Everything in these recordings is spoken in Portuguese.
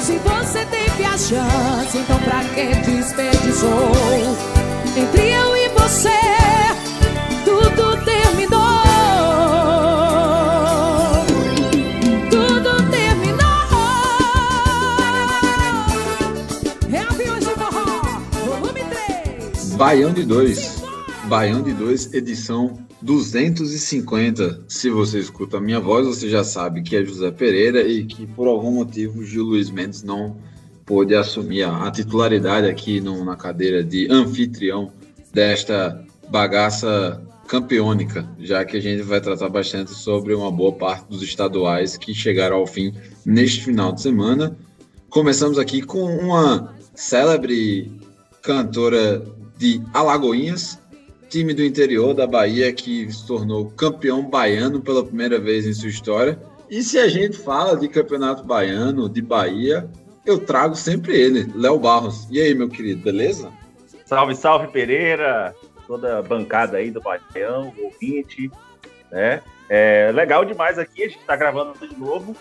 Se você teve a chance, então pra que desperdiçou? Entre eu e você, tudo terminou. Tudo terminou. É Aviões de volume 3. Baião de 2. Baião de 2, edição 250. Se você escuta a minha voz, você já sabe que é José Pereira e que por algum motivo Gil Luiz Mendes não pôde assumir a, titularidade aqui no- na cadeira de anfitrião desta bagaça campeônica, já que a gente vai tratar bastante sobre uma boa parte dos estaduais que chegaram ao fim neste final de semana. Começamos aqui com uma célebre cantora de Alagoinhas, time do interior da Bahia que se tornou campeão baiano pela primeira vez em sua história. E se a gente fala de campeonato baiano, de Bahia, eu trago sempre ele, Léo Barros. E aí, meu querido, beleza? Salve, salve Pereira, toda a bancada aí do Baião, ouvinte, né? É legal demais aqui, a gente tá gravando de novo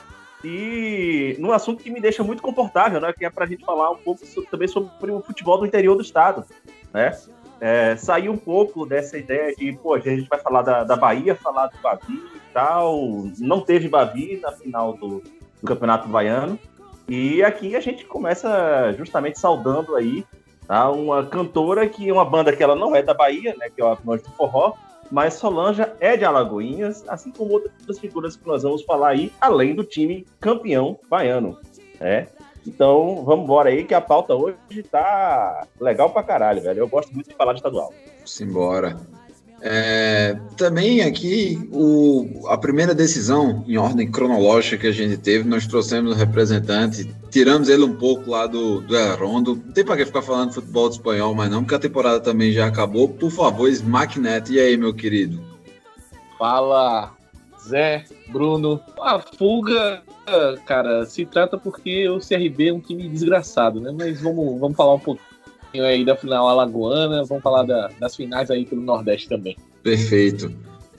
e num assunto que me deixa muito confortável, né? Que é pra gente falar um pouco também sobre o futebol do interior do estado, né? É, sair um pouco dessa ideia de, pô, a gente vai falar da, da Bahia, falar do Bavi e tal. Não teve Bavi na final do, do Campeonato Baiano. E aqui a gente começa justamente saudando aí tá? Uma cantora que é uma banda que ela não é da Bahia, né? Que é o Aviões do Forró, mas Solange é de Alagoinhas, assim como outras figuras que nós vamos falar aí, além do time campeão baiano, né? Então, vamos embora aí, que a pauta hoje tá legal pra caralho, velho. Eu gosto muito de falar de estadual. Simbora. É, também aqui o, a primeira decisão em ordem cronológica que a gente teve, nós trouxemos um representante, tiramos ele um pouco lá do, do. Não tem para que ficar falando de futebol de espanhol, mas não, porque a temporada também já acabou. Por favor, Smack Neto. E aí, meu querido? Fala, Zé, Bruno. A fuga, cara, se trata porque o CRB é um time desgraçado, né? Mas vamos, vamos falar um pouquinho aí da final alagoana, vamos falar da- das finais aí pelo Nordeste também. Perfeito.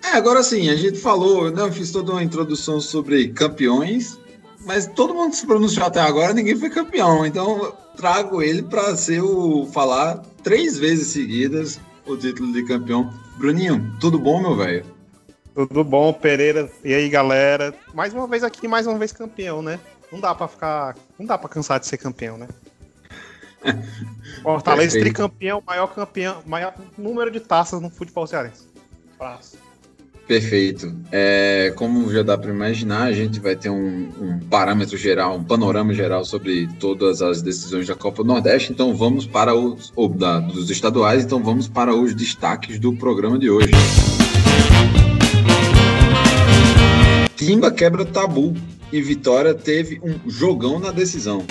É, agora sim, a gente falou, né, eu fiz toda uma introdução sobre campeões, mas todo mundo se pronunciou até agora, ninguém foi campeão. Então trago ele para ser o falar três vezes seguidas o título de campeão. Bruninho, tudo bom, meu velho? Tudo bom, Pereira? E aí, galera? Mais uma vez aqui, mais uma vez campeão, né? Não dá pra ficar. Não dá pra cansar de ser campeão, né? Fortaleza Perfeito. tricampeão, maior campeão, maior número de taças no futebol cearense. Abraço. Perfeito. É, como já dá para imaginar, a gente vai ter um, um parâmetro geral, um panorama geral sobre todas as decisões da Copa do Nordeste. Então vamos para os ou da- dos estaduais. Então vamos para os destaques do programa de hoje. Timba quebra tabu e Vitória teve um jogão na decisão.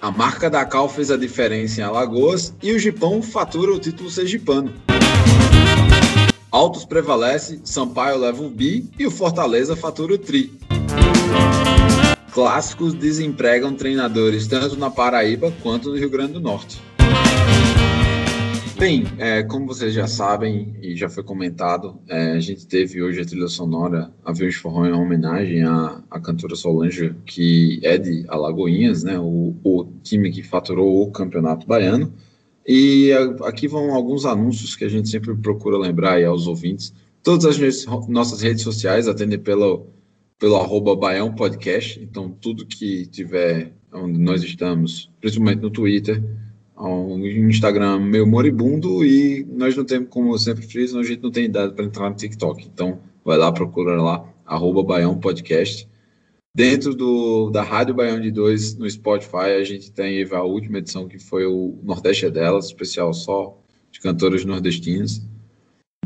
A marca da Cal fez a diferença em Alagoas e o Gipão fatura o título sergipano. Altos prevalece, Sampaio leva o bi e o Fortaleza fatura o tri. Clássicos desempregam treinadores tanto na Paraíba quanto no Rio Grande do Norte. Bem, é, como vocês já sabem e já foi comentado, é, a gente teve hoje a trilha sonora Aviões Forró em homenagem à, à cantora Solange, que é de Alagoinhas, né, o, o time que faturou o Campeonato Baiano. E a- aqui vão alguns anúncios que a gente sempre procura lembrar aí aos ouvintes. Todas as nossas- nossas redes sociais atendem pelo, pelo arroba Baião Podcast. Então, tudo que tiver onde nós estamos, principalmente no Twitter, ao Instagram meio moribundo e nós não temos, como eu sempre friso, a gente não tem idade para entrar no TikTok. Então, vai lá, procura lá, arroba Baião Podcast. Dentro do, da Rádio Baião de 2 no Spotify, a gente tem a última edição que foi o Nordeste é Delas, especial só de cantoras nordestinas.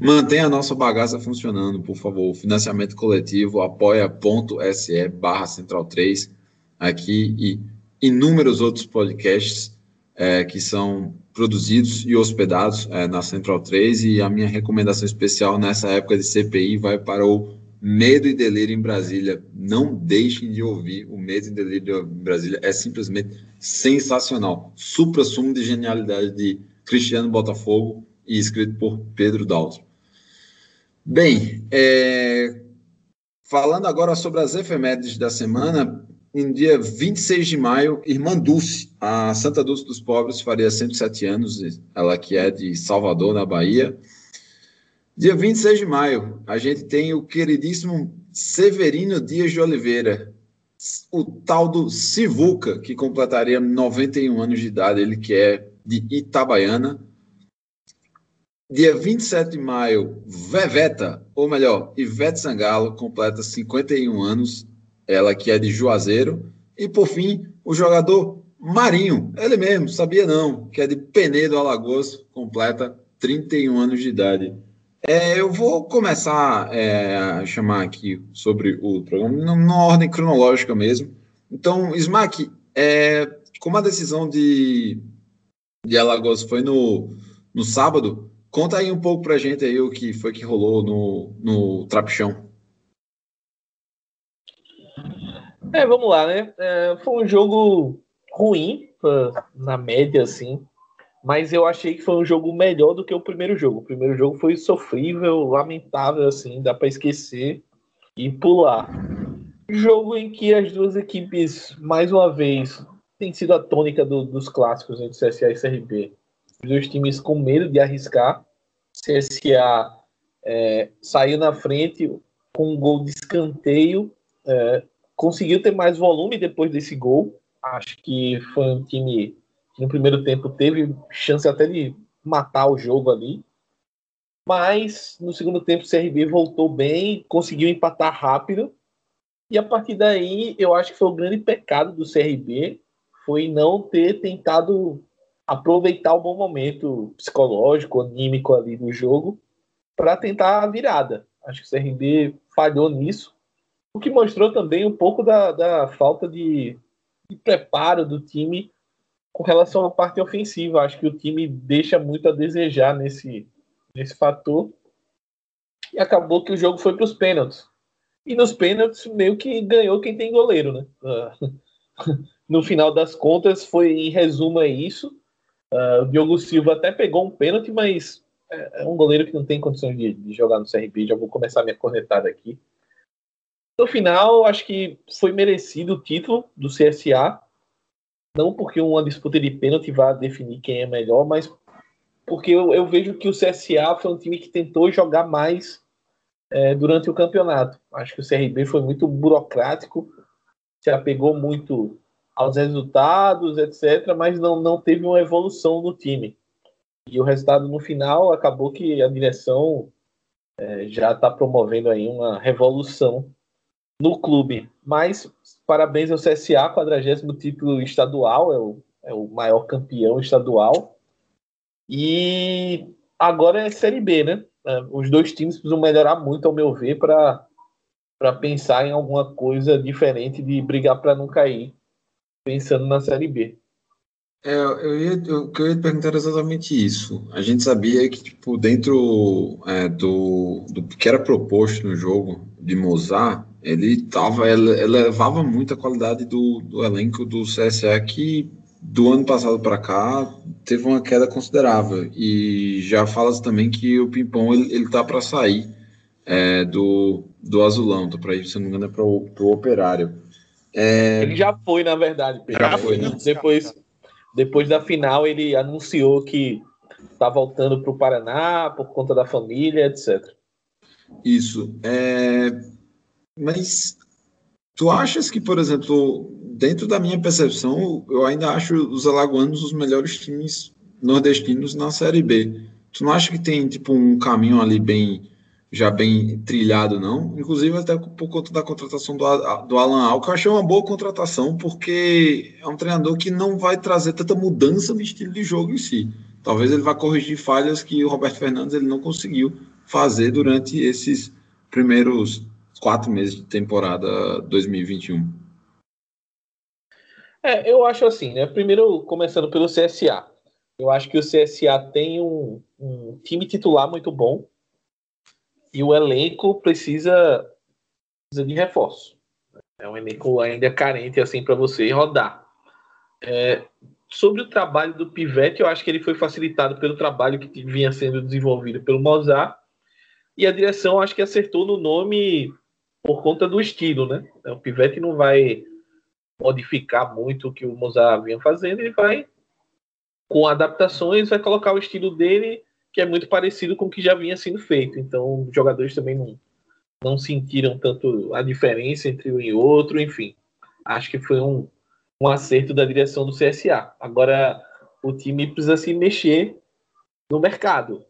Mantenha a nossa bagaça funcionando, por favor. Financiamento coletivo, apoia.se barra central 3 aqui e inúmeros outros podcasts é, que são produzidos e hospedados é, na Central 3 e a minha recomendação especial nessa época de CPI vai para o Medo e Delírio em Brasília. Não deixem de ouvir o Medo e Delírio em Brasília. É simplesmente sensacional. Supra-sumo de genialidade de Cristiano Botafogo e escrito por Pedro Daltro. Bem, é... falando agora sobre as efemérides da semana, em dia 26 de maio, irmã Dulce, a Santa Dulce dos Pobres, faria 107 anos, ela que é de Salvador, na Bahia. Dia 26 de maio, a gente tem o queridíssimo Severino Dias de Oliveira, o tal do Sivuca, que completaria 91 anos de idade, ele que é de Itabaiana. Dia 27 de maio, Veveta, ou melhor, Ivete Sangalo, completa 51 anos, ela que é de Juazeiro. E por fim, o jogador Marinho, ele mesmo, sabia não, que é de Penedo, Alagoas, completa 31 anos de idade. É, eu vou começar é, a chamar aqui sobre o programa, na ordem cronológica mesmo. Então, Smack, é, como a decisão de, de Alagoas foi no, no sábado, conta aí um pouco pra gente aí o que foi que rolou no, no Trapichão. É, vamos lá, né? É, foi um jogo ruim, na média, assim. Mas eu achei que foi um jogo melhor do que o primeiro jogo. O primeiro jogo foi sofrível, lamentável, assim, dá para esquecer e pular. Jogo em que as duas equipes, mais uma vez, tem sido a tônica do, dos clássicos entre CSA e CRB. Os dois times com medo de arriscar. CSA é, saiu na frente com um gol de escanteio, é, conseguiu ter mais volume depois desse gol. Acho que foi um time que no primeiro tempo teve chance até de matar o jogo ali. Mas no segundo tempo o CRB voltou bem, conseguiu empatar rápido. E a partir daí, eu acho que foi o grande pecado do CRB foi não ter tentado aproveitar o bom momento psicológico, anímico ali do jogo para tentar a virada. Acho que o CRB falhou nisso o que mostrou também um pouco da, da falta de, de preparo do time com relação à parte ofensiva. Acho que o time deixa muito a desejar nesse, nesse fator. E acabou que o jogo foi para os pênaltis. E nos pênaltis, meio que ganhou quem tem goleiro, né? no final das contas, foi em resumo é isso. Uh, o Diogo Silva até pegou um pênalti, mas é, é um goleiro que não tem condições de, de jogar no CRB. Já vou começar minha cornetada aqui. No final, acho que foi merecido o título do CSA. Não porque uma disputa de pênalti vá definir quem é melhor, mas porque eu, eu vejo que o CSA foi um time que tentou jogar mais é, durante o campeonato. Acho que o CRB foi muito burocrático, se apegou muito aos resultados, etc., mas não, não teve uma evolução no time. E o resultado no final acabou que a direção é, já está promovendo aí uma revolução no clube. Mas parabéns ao CSA, 40 título estadual, é o, é o maior campeão estadual. E agora é Série B, né? É, os dois times precisam melhorar muito, ao meu ver, para pensar em alguma coisa diferente de brigar para não cair, pensando na Série B. É, eu ia, eu, eu ia perguntar exatamente isso. A gente sabia que, tipo, dentro é, do, do que era proposto no jogo de Mozart, ele tava, elevava muito a qualidade do, do elenco do CSA que do ano passado para cá teve uma queda considerável e já fala também que o Pimpão ele, ele tá para sair é, do, do Azulão, tá para ir, se não me engano, é para o Operário. É... Ele já foi, na verdade. Pedro. Já foi, né? Depois, depois da final, ele anunciou que tá voltando para o Paraná por conta da família, etc. Isso. É... Mas tu achas que, por exemplo, dentro da minha percepção, eu ainda acho os alagoanos os melhores times nordestinos na Série B. Tu não acha que tem tipo um caminho ali bem já bem trilhado, não? Inclusive até por conta da contratação do, do Alan Al, que eu achei uma boa contratação, porque é um treinador que não vai trazer tanta mudança no estilo de jogo em si. Talvez ele vá corrigir falhas que o Roberto Fernandes ele não conseguiu fazer durante esses primeiros quatro meses de temporada 2021. É, eu acho assim, né? Primeiro, começando pelo CSA. Eu acho que o CSA tem um, um time titular muito bom e o elenco precisa, precisa de reforço. É um elenco ainda carente assim para você rodar. É, sobre o trabalho do Pivete, eu acho que ele foi facilitado pelo trabalho que vinha sendo desenvolvido pelo Mozart e a direção acho que acertou no nome por conta do estilo, né? O Pivete não vai modificar muito o que o Mozart vinha fazendo, ele vai com adaptações vai colocar o estilo dele que é muito parecido com o que já vinha sendo feito. Então, os jogadores também não, não sentiram tanto a diferença entre um e outro, enfim. Acho que foi um, um acerto da direção do CSA. Agora, o time precisa se mexer no mercado.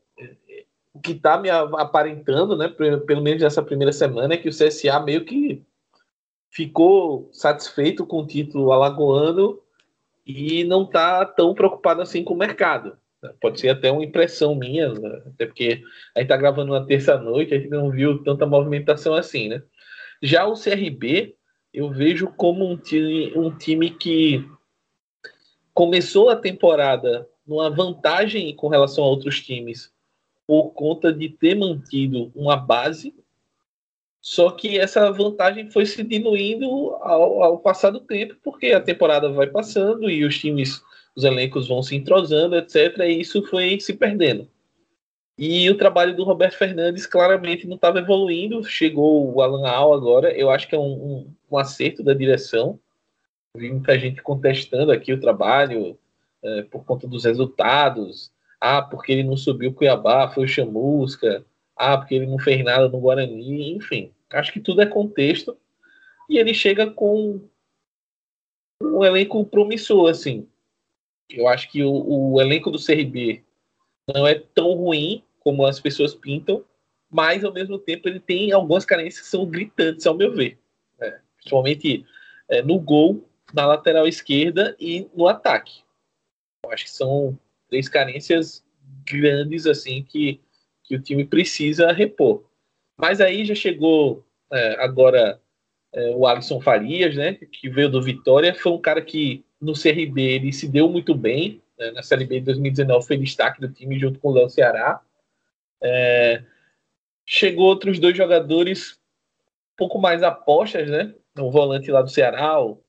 O que está me aparentando, né, pelo menos nessa primeira semana, é que o CSA meio que ficou satisfeito com o título alagoano e não está tão preocupado assim com o mercado. Pode ser até uma impressão minha, né? até porque a gente está gravando uma terça-noite, a gente não viu tanta movimentação assim, né? Já o CRB, eu vejo como um time, um time que começou a temporada numa vantagem com relação a outros times por conta de ter mantido uma base, só que essa vantagem foi se diluindo ao, ao passar do tempo, porque a temporada vai passando e os times os elencos vão se entrosando, etc. E isso foi se perdendo. E o trabalho do Roberto Fernandes claramente não estava evoluindo. Chegou o Alan Al agora. Eu acho que é um, um, um, acerto da direção. Vi muita gente contestando aqui o trabalho é, por conta dos resultados. Ah, porque ele não subiu Cuiabá, foi o Chamusca. Ah, porque ele não fez nada no Guarani. Enfim, acho que tudo é contexto. E ele chega com um elenco promissor, assim. Eu acho que o, o elenco do CRB não é tão ruim como as pessoas pintam, mas ao mesmo tempo ele tem algumas carências que são gritantes, ao meu ver. É, principalmente é, no gol, na lateral esquerda e no ataque. Eu acho que são três carências grandes assim que, que o time precisa repor. Mas aí já chegou é, agora é, o Alisson Farias, né, que veio do Vitória, foi um cara que no CRB ele se deu muito bem. Né? Na Série B de 2019 foi destaque do time junto com o Léo Ceará. É... Chegou outros dois jogadores um pouco mais apostas, né? O volante lá do Ceará, o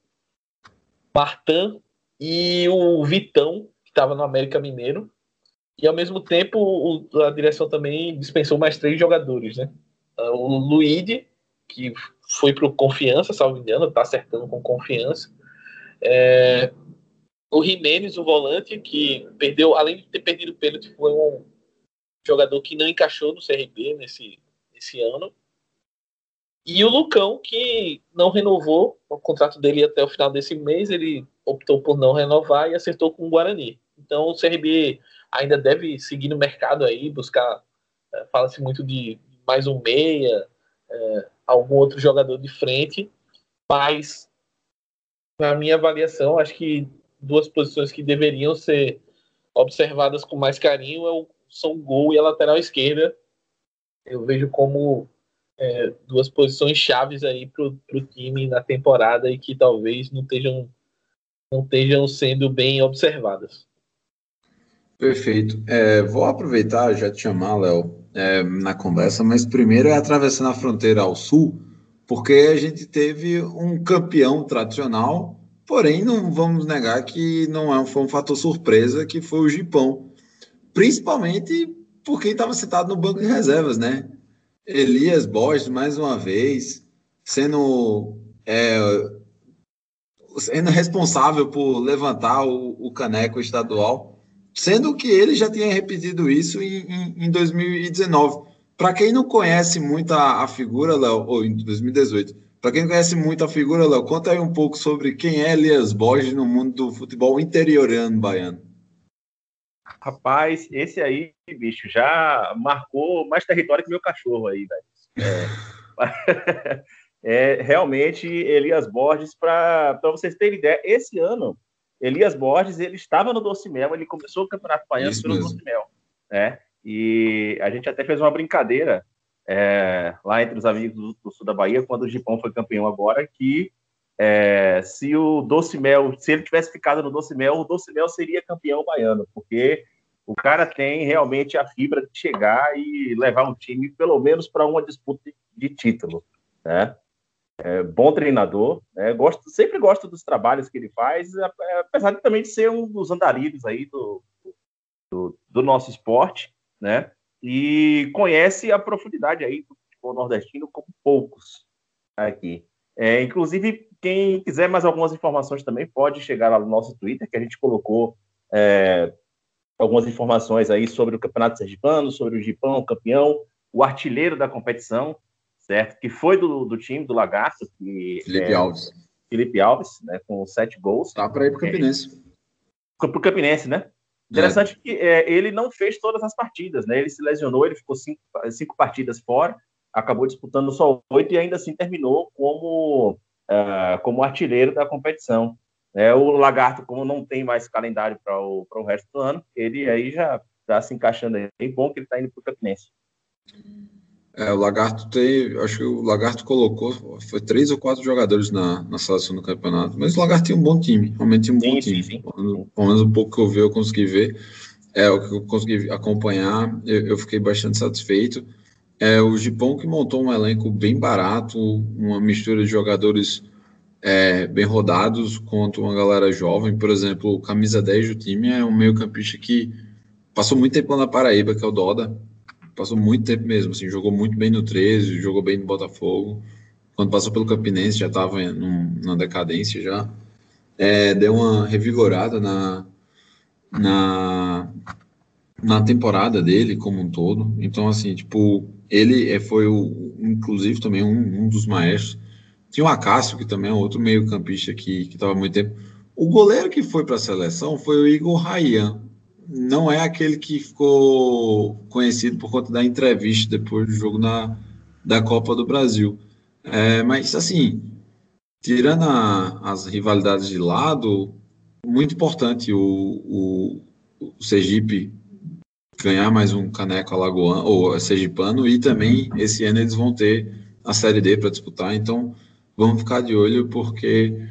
Martan e o Vitão, estava no América Mineiro. E ao mesmo tempo o, a direção também dispensou mais três jogadores, né? O Luíde, que foi para o Confiança, salvo engano, está acertando com confiança. É, o Jimenez, o volante, que perdeu, além de ter perdido o pênalti, foi um jogador que não encaixou no CRB nesse, nesse ano. E o Lucão, que não renovou o contrato dele até o final desse mês, ele optou por não renovar e acertou com o Guarani. Então o CRB ainda deve seguir no mercado aí, buscar. É, Fala-se muito de mais um meia, é, algum outro jogador de frente, mas na minha avaliação, acho que duas posições que deveriam ser observadas com mais carinho é são o gol e a lateral esquerda. Eu vejo como é, duas posições chaves aí para o time na temporada e que talvez não estejam, não estejam sendo bem observadas. Perfeito. É, vou aproveitar já te chamar, Léo, é, na conversa, mas primeiro é atravessando a fronteira ao sul porque a gente teve um campeão tradicional, porém não vamos negar que não é um, foi um fator surpresa, que foi o Gipão, principalmente por quem estava citado no banco de reservas, né? Elias Borges, mais uma vez, sendo, é, sendo responsável por levantar o, o, caneco estadual, sendo que ele já tinha repetido isso em, em, em 2019. Para quem não conhece muito a, a figura, Léo, ou em 2018, para quem não conhece muito a figura, Léo, conta aí um pouco sobre quem é Elias Borges no mundo do futebol interiorano baiano. Rapaz, esse aí, bicho, já marcou mais território que meu cachorro aí, velho. É, é, realmente, Elias Borges, para vocês terem ideia, esse ano, Elias Borges, ele estava no Docimel, ele começou o Campeonato Baiano Isso pelo Docimel, né? E a gente até fez uma brincadeira é, lá entre os amigos do, do, sul da Bahia, quando o Gipão foi campeão agora, que é, se o Doce Mel, se ele tivesse ficado no Doce Mel, o Doce Mel seria campeão baiano, porque o cara tem realmente a fibra de chegar e levar um time pelo menos para uma disputa de título, né? É, bom treinador, né? gosto, sempre gosto dos trabalhos que ele faz, apesar de também ser um dos andarilhos aí do, do, do nosso esporte, né? E conhece a profundidade aí do futebol nordestino como poucos aqui. É, inclusive, quem quiser mais algumas informações também pode chegar lá no nosso Twitter, que a gente colocou é, algumas informações aí sobre o Campeonato Sergipano, sobre o Gipão, campeão, o artilheiro da competição, certo? Que foi do, do time do Lagarto. Que, Felipe é, Alves. Felipe Alves, né? Com sete gols. Tá para ir para o Campinense. É, para o Campinense, né? Interessante é. que é, ele não fez todas as partidas, né? Ele se lesionou, ele ficou cinco, cinco partidas fora acabou disputando só oito e ainda assim terminou como, uh, como artilheiro da competição. É, o Lagarto, como não tem mais calendário para o, o resto do ano, ele aí já está se encaixando aí. É bom que ele está indo para o Campinense. É, o Lagarto tem, acho que o Lagarto colocou, foi três ou quatro jogadores na, na seleção do campeonato, mas o Lagarto tem um bom time, realmente tem um sim, bom sim, time. Sim, Pelo menos um pouco que eu vi, eu consegui ver, é o que eu consegui acompanhar, eu, eu fiquei bastante satisfeito. É o Gipão que montou um elenco bem barato, uma mistura de jogadores é, bem rodados contra uma galera jovem. Por exemplo, o camisa 10 do time é um meio-campista que passou muito tempo lá na Paraíba, que é o Doda. Passou muito tempo mesmo, assim, jogou muito bem no 13, jogou bem no Botafogo. Quando passou pelo Campinense já estava na decadência já. É, deu uma revigorada na, na, na temporada dele como um todo. Então, assim, tipo, ele é, foi, o, inclusive, também um, um dos maestros. Tinha o Acácio, que também é outro meio-campista que estava muito tempo. O goleiro que foi para a seleção foi o Igor Rayan. Não é aquele que ficou conhecido por conta da entrevista depois do jogo na, da Copa do Brasil. É, mas, assim, tirando a, as rivalidades de lado, muito importante o, o, o Sergipe ganhar mais um caneco alagoano ou sergipano e também esse ano eles vão ter a série D para disputar, então vamos ficar de olho porque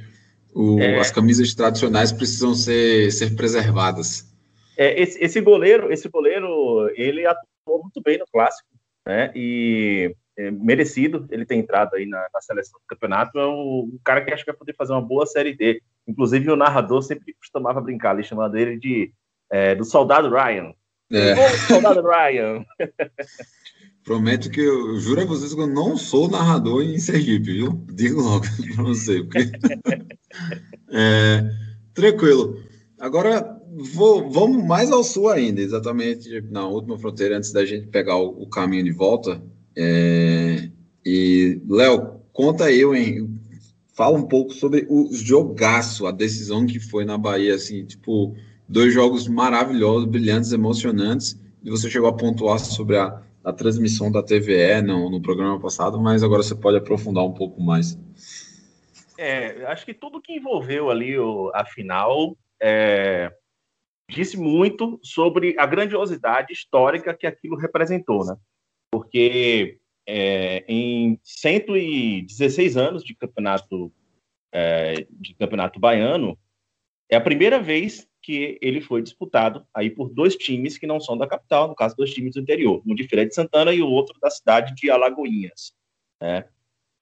o, é. as camisas tradicionais precisam ser, ser preservadas. É, esse, esse, goleiro, esse goleiro, ele atuou muito bem no clássico, né? E é, merecido ele ter entrado aí na, na, seleção do campeonato. É um, um, cara que acho que vai poder fazer uma boa série D. Inclusive o narrador sempre costumava brincar ali, chamando ele de é, do soldado Ryan, é. soldado Ryan. Prometo que eu juro a vocês que eu não sou narrador em Sergipe, viu? Digo logo para você. Porque... é, tranquilo. Agora vou, vamos mais ao sul ainda, exatamente na última fronteira, antes da gente pegar o, o caminho de volta. É, e, Léo, conta aí, hein? Fala um pouco sobre o jogaço, a decisão que foi na Bahia, assim, tipo dois jogos maravilhosos, brilhantes, emocionantes. E você chegou a pontuar sobre a, a transmissão da TVE no, no programa passado, mas agora você pode aprofundar um pouco mais. É, acho que tudo que envolveu ali o, a final é, disse muito sobre a grandiosidade histórica que aquilo representou, né? Porque é, em 116 anos de campeonato é, de campeonato baiano, é a primeira vez que ele foi disputado aí por dois times que não são da capital, no caso, dois times do interior, um de Feira de Santana e o outro da cidade de Alagoinhas. Né?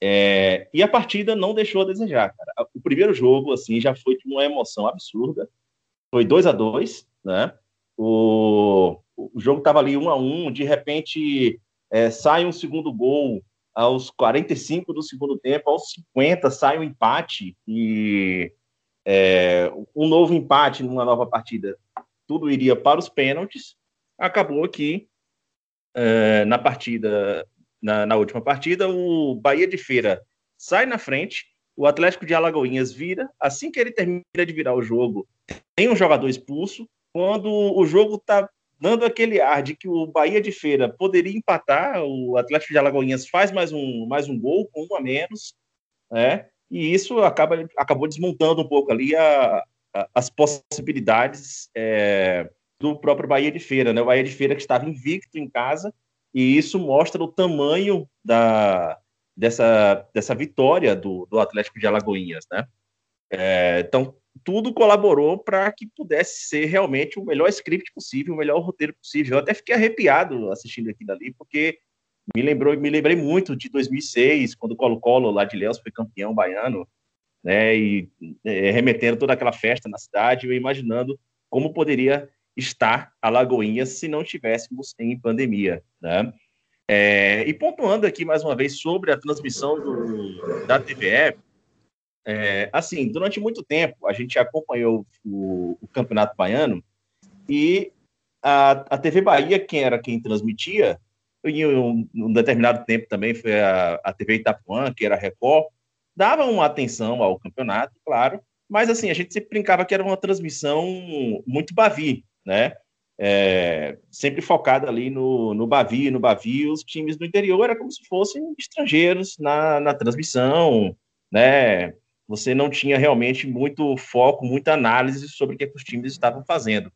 É, e a partida não deixou a desejar, cara. O primeiro jogo, assim, já foi de uma emoção absurda. Foi 2 a 2 né? O, o jogo estava ali 1 um a 1 um, de repente é, sai um segundo gol aos 45 do segundo tempo, aos 50 sai um empate e é, um novo empate numa nova partida, tudo iria para os pênaltis. Acabou aqui é, na partida, na, na, última partida, o Bahia de Feira sai na frente, o Atlético de Alagoinhas vira. Assim que ele termina de virar o jogo, tem um jogador expulso. Quando o jogo está dando aquele ar de que o Bahia de Feira poderia empatar, o Atlético de Alagoinhas faz mais um, mais um gol com um a menos, né? e isso acaba, acabou desmontando um pouco ali a, a, as possibilidades é, do próprio Bahia de Feira, né? O Bahia de Feira que estava invicto em casa, e isso mostra o tamanho da, dessa, dessa vitória do, do Atlético de Alagoinhas, né? É, então, tudo colaborou para que pudesse ser realmente o melhor script possível, o melhor roteiro possível. Eu até fiquei arrepiado assistindo aquilo ali, porque me lembrou, me lembrei muito de 2006, quando o Colo-Colo lá de Léus foi campeão baiano, né, e é, remetendo toda aquela festa na cidade, eu imaginando como poderia estar a Lagoinha se não estivéssemos em pandemia, né? É, e pontuando aqui mais uma vez sobre a transmissão do, da TVE, é, assim, durante muito tempo a gente acompanhou o, o Campeonato Baiano e a, a, TV Bahia, quem era quem transmitia, em um, um determinado tempo também foi a, a TV Itapuã, que era a Record, dava uma atenção ao campeonato, claro, mas assim, a gente sempre brincava que era uma transmissão muito Bavi, né? É, sempre focada ali no, no Bavi, no Bavi, os times do interior era como se fossem estrangeiros na, na transmissão, né? você não tinha realmente muito foco, muita análise sobre o que, é os times estavam fazendo.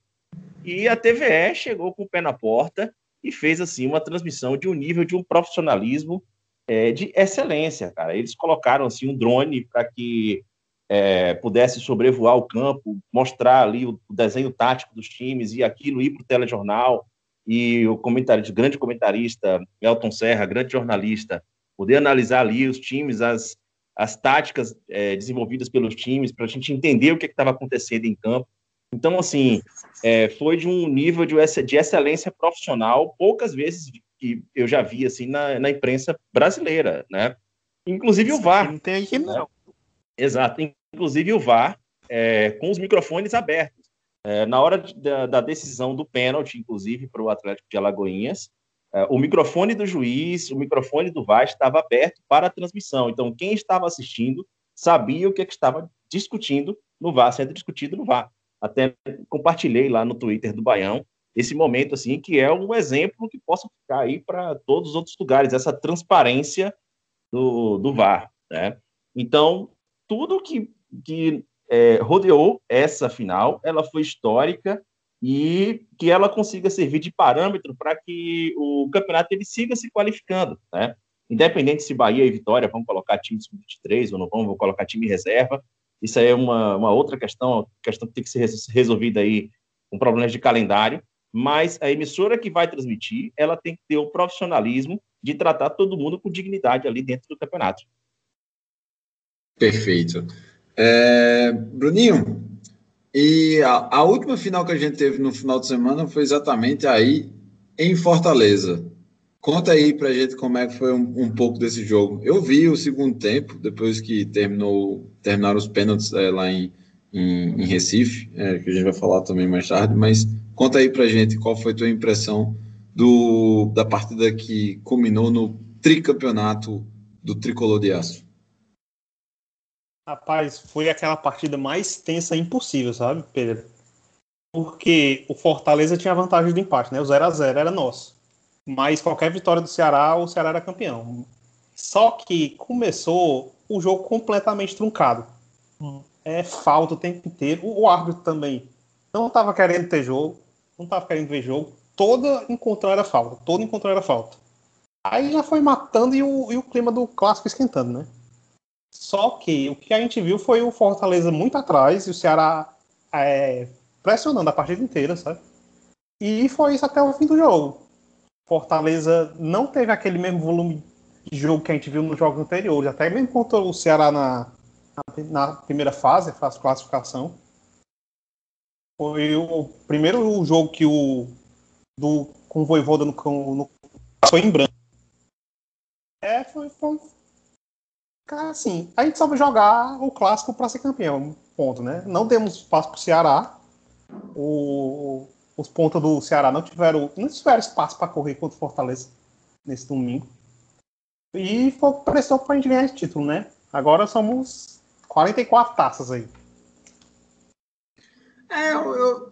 E a TVE chegou com o pé na porta e fez assim uma transmissão de um nível de um profissionalismo é, de excelência, cara. Eles colocaram assim um drone para que é, pudesse sobrevoar o campo, mostrar ali o, o desenho tático dos times e aquilo ir para o telejornal e o comentarista, grande comentarista Elton Serra, grande jornalista, poder analisar ali os times, as as táticas é, desenvolvidas pelos times, para a gente entender o que estava acontecendo em campo. Então, assim, é, foi de um nível de, de, excelência profissional, poucas vezes que eu já vi assim na, na imprensa brasileira, né? Inclusive o VAR. Não tem aqui, não. Né? Exato. Inclusive o VAR, é, com os microfones abertos. É, na hora de, da, da, decisão do pênalti, inclusive, para o Atlético de Alagoinhas, é, o microfone do juiz, o microfone do VAR estava aberto para a transmissão. Então, quem estava assistindo sabia o que, é que estava discutindo no VAR, sendo discutido no VAR. Até compartilhei lá no Twitter do Baião esse momento, assim, que é um exemplo que possa ficar aí para todos os outros lugares, essa transparência do, do VAR, né? Então, tudo que, que é, rodeou essa final, ela foi histórica, e que ela consiga servir de parâmetro para que o campeonato ele siga se qualificando, né? Independente se Bahia e Vitória vão colocar time sub-23 ou não vão, vão colocar time reserva, isso aí é uma, uma outra questão, questão que tem que ser resolvida aí com problemas de calendário, mas a emissora que vai transmitir, ela tem que ter o profissionalismo de tratar todo mundo com dignidade ali dentro do campeonato. Perfeito. É, Bruninho, e a, a, última final que a gente teve no final de semana foi exatamente aí em Fortaleza. Conta aí pra gente como é que foi um, um pouco desse jogo. Eu vi o segundo tempo, depois que terminou, terminaram os pênaltis é, lá em, em, em Recife, é, que a gente vai falar também mais tarde, mas conta aí pra gente qual foi a tua impressão do, da partida que culminou no tricampeonato do Tricolor de Aço. Rapaz, foi aquela partida mais tensa impossível, sabe, Pedro? Porque o Fortaleza tinha a vantagem do empate, né? O 0 a 0 era nosso. Mas qualquer vitória do Ceará, o Ceará era campeão. Só que começou o jogo completamente truncado. É falta o tempo inteiro. O árbitro também não estava querendo ter jogo, não estava querendo ver jogo. Toda encontrou era falta, todo encontrou era falta. Aí já foi matando e o, e o clima do clássico esquentando, né? Só que o que a gente viu foi o Fortaleza muito atrás e o Ceará é, pressionando a partida inteira, sabe? E foi isso até o fim do jogo. Fortaleza não teve aquele mesmo volume de jogo que a gente viu nos jogos anteriores, até mesmo contra o Ceará na, na, primeira fase, fase classificação. Foi o primeiro jogo que o do, com o Voivoda no, no, foi em branco. É, foi, foi, Assim, a gente sabe jogar o clássico para ser campeão, ponto, né? Não demos espaço para o Ceará. Os pontos do Ceará não tiveram, não tiveram espaço para correr contra o Fortaleza nesse domingo. E foi pressão para a gente ganhar esse título, né? Agora somos 44 taças aí. É, eu, eu,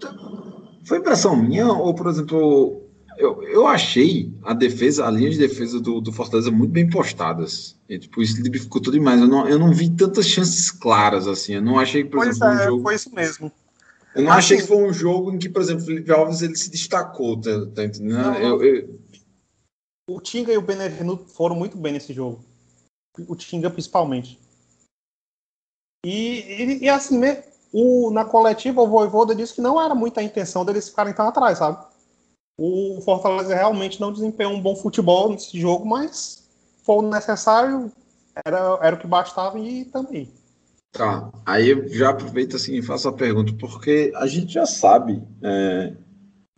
foi impressão minha, ou por exemplo, eu, eu achei a defesa, a linha de defesa do, do Fortaleza muito bem postadas. E, tipo, isso dificultou demais. Eu não, eu não vi tantas chances claras assim. Eu não achei que, por pois exemplo, é, um jogo. Foi isso mesmo. Eu não assim, achei que foi um jogo em que, por exemplo, o Felipe Alves ele se destacou, tá, tá entendendo? Não, eu, eu... O Tinga e o Benevenuto foram muito bem nesse jogo. o Tinga principalmente. E, e, e assim, o, na coletiva, o Voivoda disse que não era muita a intenção deles ficarem tão atrás, sabe? O Fortaleza realmente não desempenhou um bom futebol nesse jogo, mas foi necessário, era, era o que bastava e também. Tá, aí eu já aproveito assim e faço a pergunta, porque a gente já sabe, é,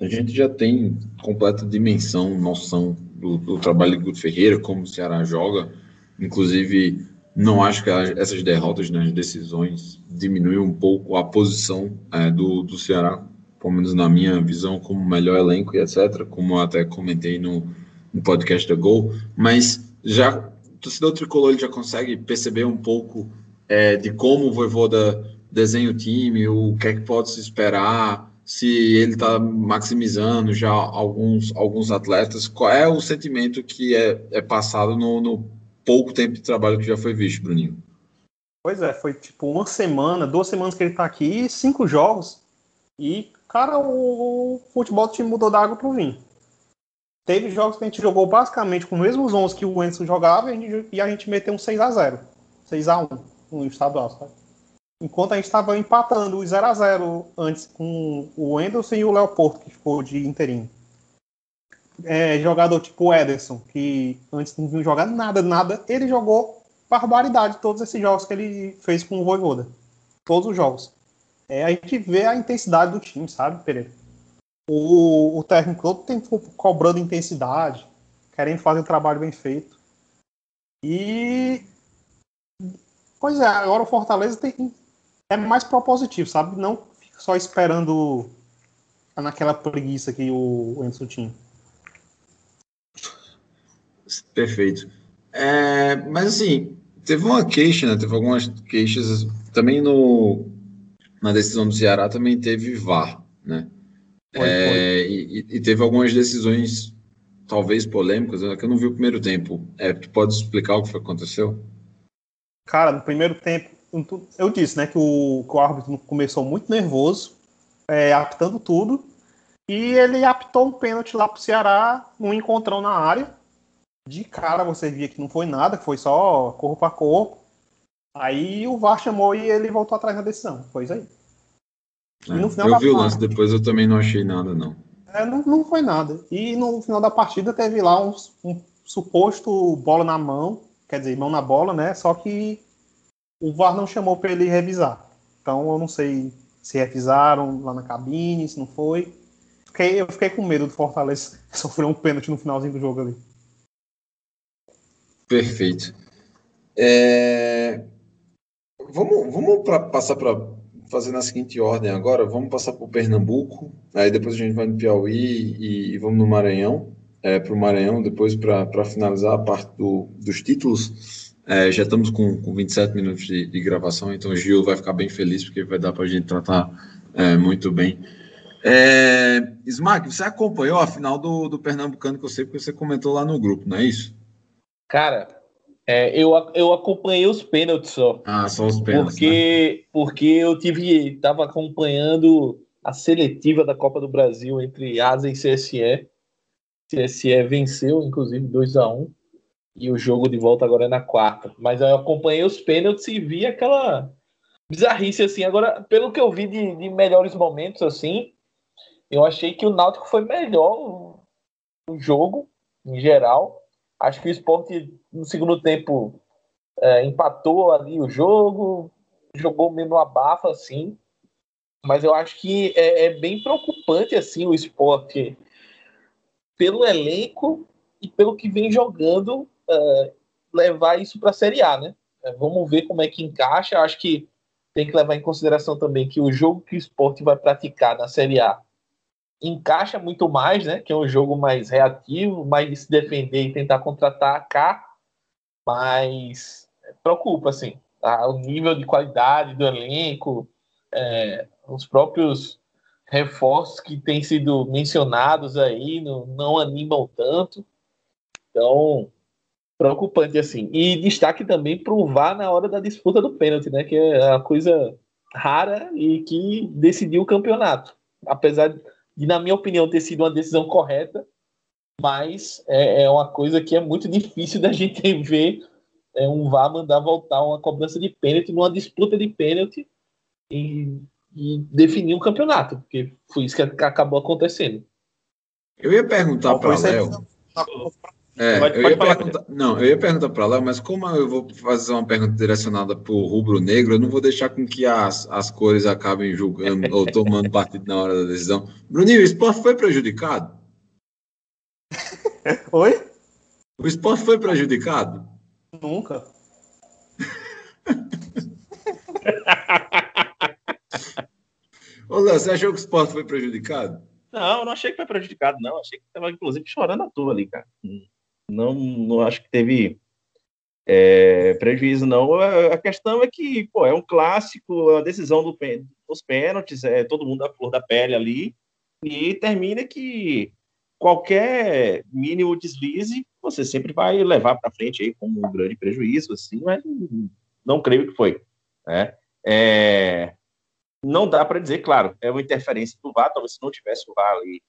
a gente já tem completa dimensão, noção do, do trabalho de Guto Ferreira, como o Ceará joga, inclusive não acho que essas derrotas nas né, decisões diminuem um pouco a posição é, do, do Ceará, pelo menos na minha visão, como melhor elenco e etc., como eu até comentei no, no podcast da Gol, mas já o torcedor tricolor ele já consegue perceber um pouco é, de como o Voivoda desenha o time, o que é que pode se esperar, se ele está maximizando já alguns, alguns atletas. Qual é o sentimento que é, é passado no, no pouco tempo de trabalho que já foi visto, Bruninho? Pois é, foi tipo uma semana, duas semanas que ele está aqui, cinco jogos. E, cara, o futebol do time mudou da água pro vinho. Teve jogos que a gente jogou basicamente com os mesmos 11 que o Enzo jogava e a gente, e a gente meteu um 6 a 0 6 a 1 no estadual, sabe? Enquanto a gente estava empatando o 0 a 0 antes com o Anderson e o Leopoldo, que ficou de inteirinho. É, jogador tipo o Ederson, que antes não viu jogar nada, nada, ele jogou barbaridade todos esses jogos que ele fez com o Voivoda. Todos os jogos. É, a gente vê a intensidade do time, sabe, Pereira? O, o técnico todo tem cobrando intensidade, querendo fazer um trabalho bem feito. E. Pois é, agora o Fortaleza tem, é mais propositivo, sabe? Não fica só esperando naquela preguiça que o Enzo tinha. Perfeito. É, mas assim, teve uma queixa, né? Teve algumas queixas também no na decisão do Ceará também teve VAR, né? Foi, é, foi. E, e, teve algumas decisões talvez polêmicas, né, que eu não vi o primeiro tempo. É, tu pode explicar o que aconteceu? Cara, no primeiro tempo eu disse, né, que o, que o árbitro começou muito nervoso, é, apitando tudo, e ele apitou um pênalti lá pro Ceará, um encontrão na área. De cara você via que não foi nada, que foi só corpo a corpo. Aí o VAR chamou e ele voltou atrás da decisão. Foi isso aí. É, eu vi o lance depois, eu também não achei nada, não. É, não, não foi nada. E no final da partida teve lá um, um suposto bola na mão, quer dizer, mão na bola, né? Só que o VAR não chamou para ele revisar. Então eu não sei se revisaram lá na cabine, se não foi. Fiquei, eu fiquei com medo do Fortaleza sofrer um pênalti no finalzinho do jogo ali. Perfeito. É... Vamos, vamos pra, passar para fazer na seguinte ordem agora. Vamos passar para o Pernambuco, aí depois a gente vai no Piauí e, e vamos no Maranhão, é, para o Maranhão, depois para finalizar a parte do, dos títulos. É, já estamos com, com 27 minutos de, de, gravação, então o Gil vai ficar bem feliz, porque vai dar para a gente tratar é, muito bem. É, Smack, você acompanhou a final do, do Pernambucano, que eu sei, porque você comentou lá no grupo, não é isso? Cara, é, eu, eu acompanhei os pênaltis só. Ah, só os pênaltis. Porque, né? porque eu tive, estava acompanhando a seletiva da Copa do Brasil entre Asa e CSE. CSE venceu, inclusive, 2 a 1 e o jogo de volta agora é na quarta. Mas eu acompanhei os pênaltis e vi aquela bizarrice, assim. Agora, pelo que eu vi de, de melhores momentos, assim, eu achei que o Náutico foi melhor no jogo, em geral. Acho que o esporte, no segundo tempo, é, empatou ali o jogo, jogou meio no abafa, assim. Mas eu acho que é, é bem preocupante, assim, o esporte pelo elenco e pelo que vem jogando uh, levar isso para a Série A, né? Uh, vamos ver como é que encaixa. Acho que tem que levar em consideração também que o jogo que o esporte vai praticar na Série A encaixa muito mais, né? Que é um jogo mais reativo, mais de se defender e tentar contra-atacar, mas preocupa, assim, tá? o nível de qualidade do elenco, é, os próprios reforços que têm sido mencionados aí não, não animam tanto. Então, preocupante, assim. E destaque também para o VAR na hora da disputa do pênalti, né? Que é uma coisa rara e que decidiu o campeonato. Apesar de, na minha opinião, ter sido uma decisão correta, mas é, é uma coisa que é muito difícil da gente ver é, um VAR mandar voltar uma cobrança de pênalti numa disputa de pênalti e, e definir um campeonato, porque foi isso que acabou acontecendo. Eu ia perguntar para Léo. É, pode, eu ia perguntar, não, eu ia perguntar para Léo, mas como eu vou fazer uma pergunta direcionada para o rubro-negro, eu não vou deixar com que as, as cores acabem julgando ou tomando partido na hora da decisão. Bruninho, o esporte foi prejudicado? Oi? O esporte foi prejudicado? Nunca. Ô, Léo, você achou que o esporte foi prejudicado? Não, eu não achei que foi prejudicado, não. Achei que estava, inclusive, chorando à toa ali, cara. Não, não acho que teve é, prejuízo, não. A questão é que, pô, é um clássico, a decisão do, dos pênaltis, é todo mundo da flor da pele ali, e termina que qualquer mínimo deslize você sempre vai levar para frente aí como um grande prejuízo, assim, mas não creio que foi. Né? É, não dá para dizer, claro, é uma interferência do VAR, talvez se não tivesse o VAR ali,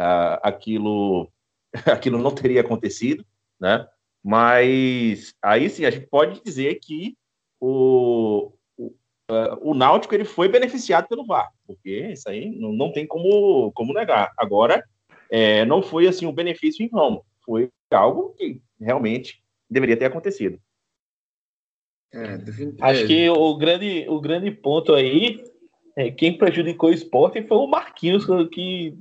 uh, aquilo, aquilo não teria acontecido, né? Mas aí sim, a gente pode dizer que o, o, uh, o Náutico ele foi beneficiado pelo VAR, porque isso aí não, não tem como, como negar. Agora, é, não foi assim um benefício em vão, foi algo que realmente deveria ter acontecido. É, Acho que o grande, o grande ponto aí é, quem prejudicou o esporte foi o Marquinhos, que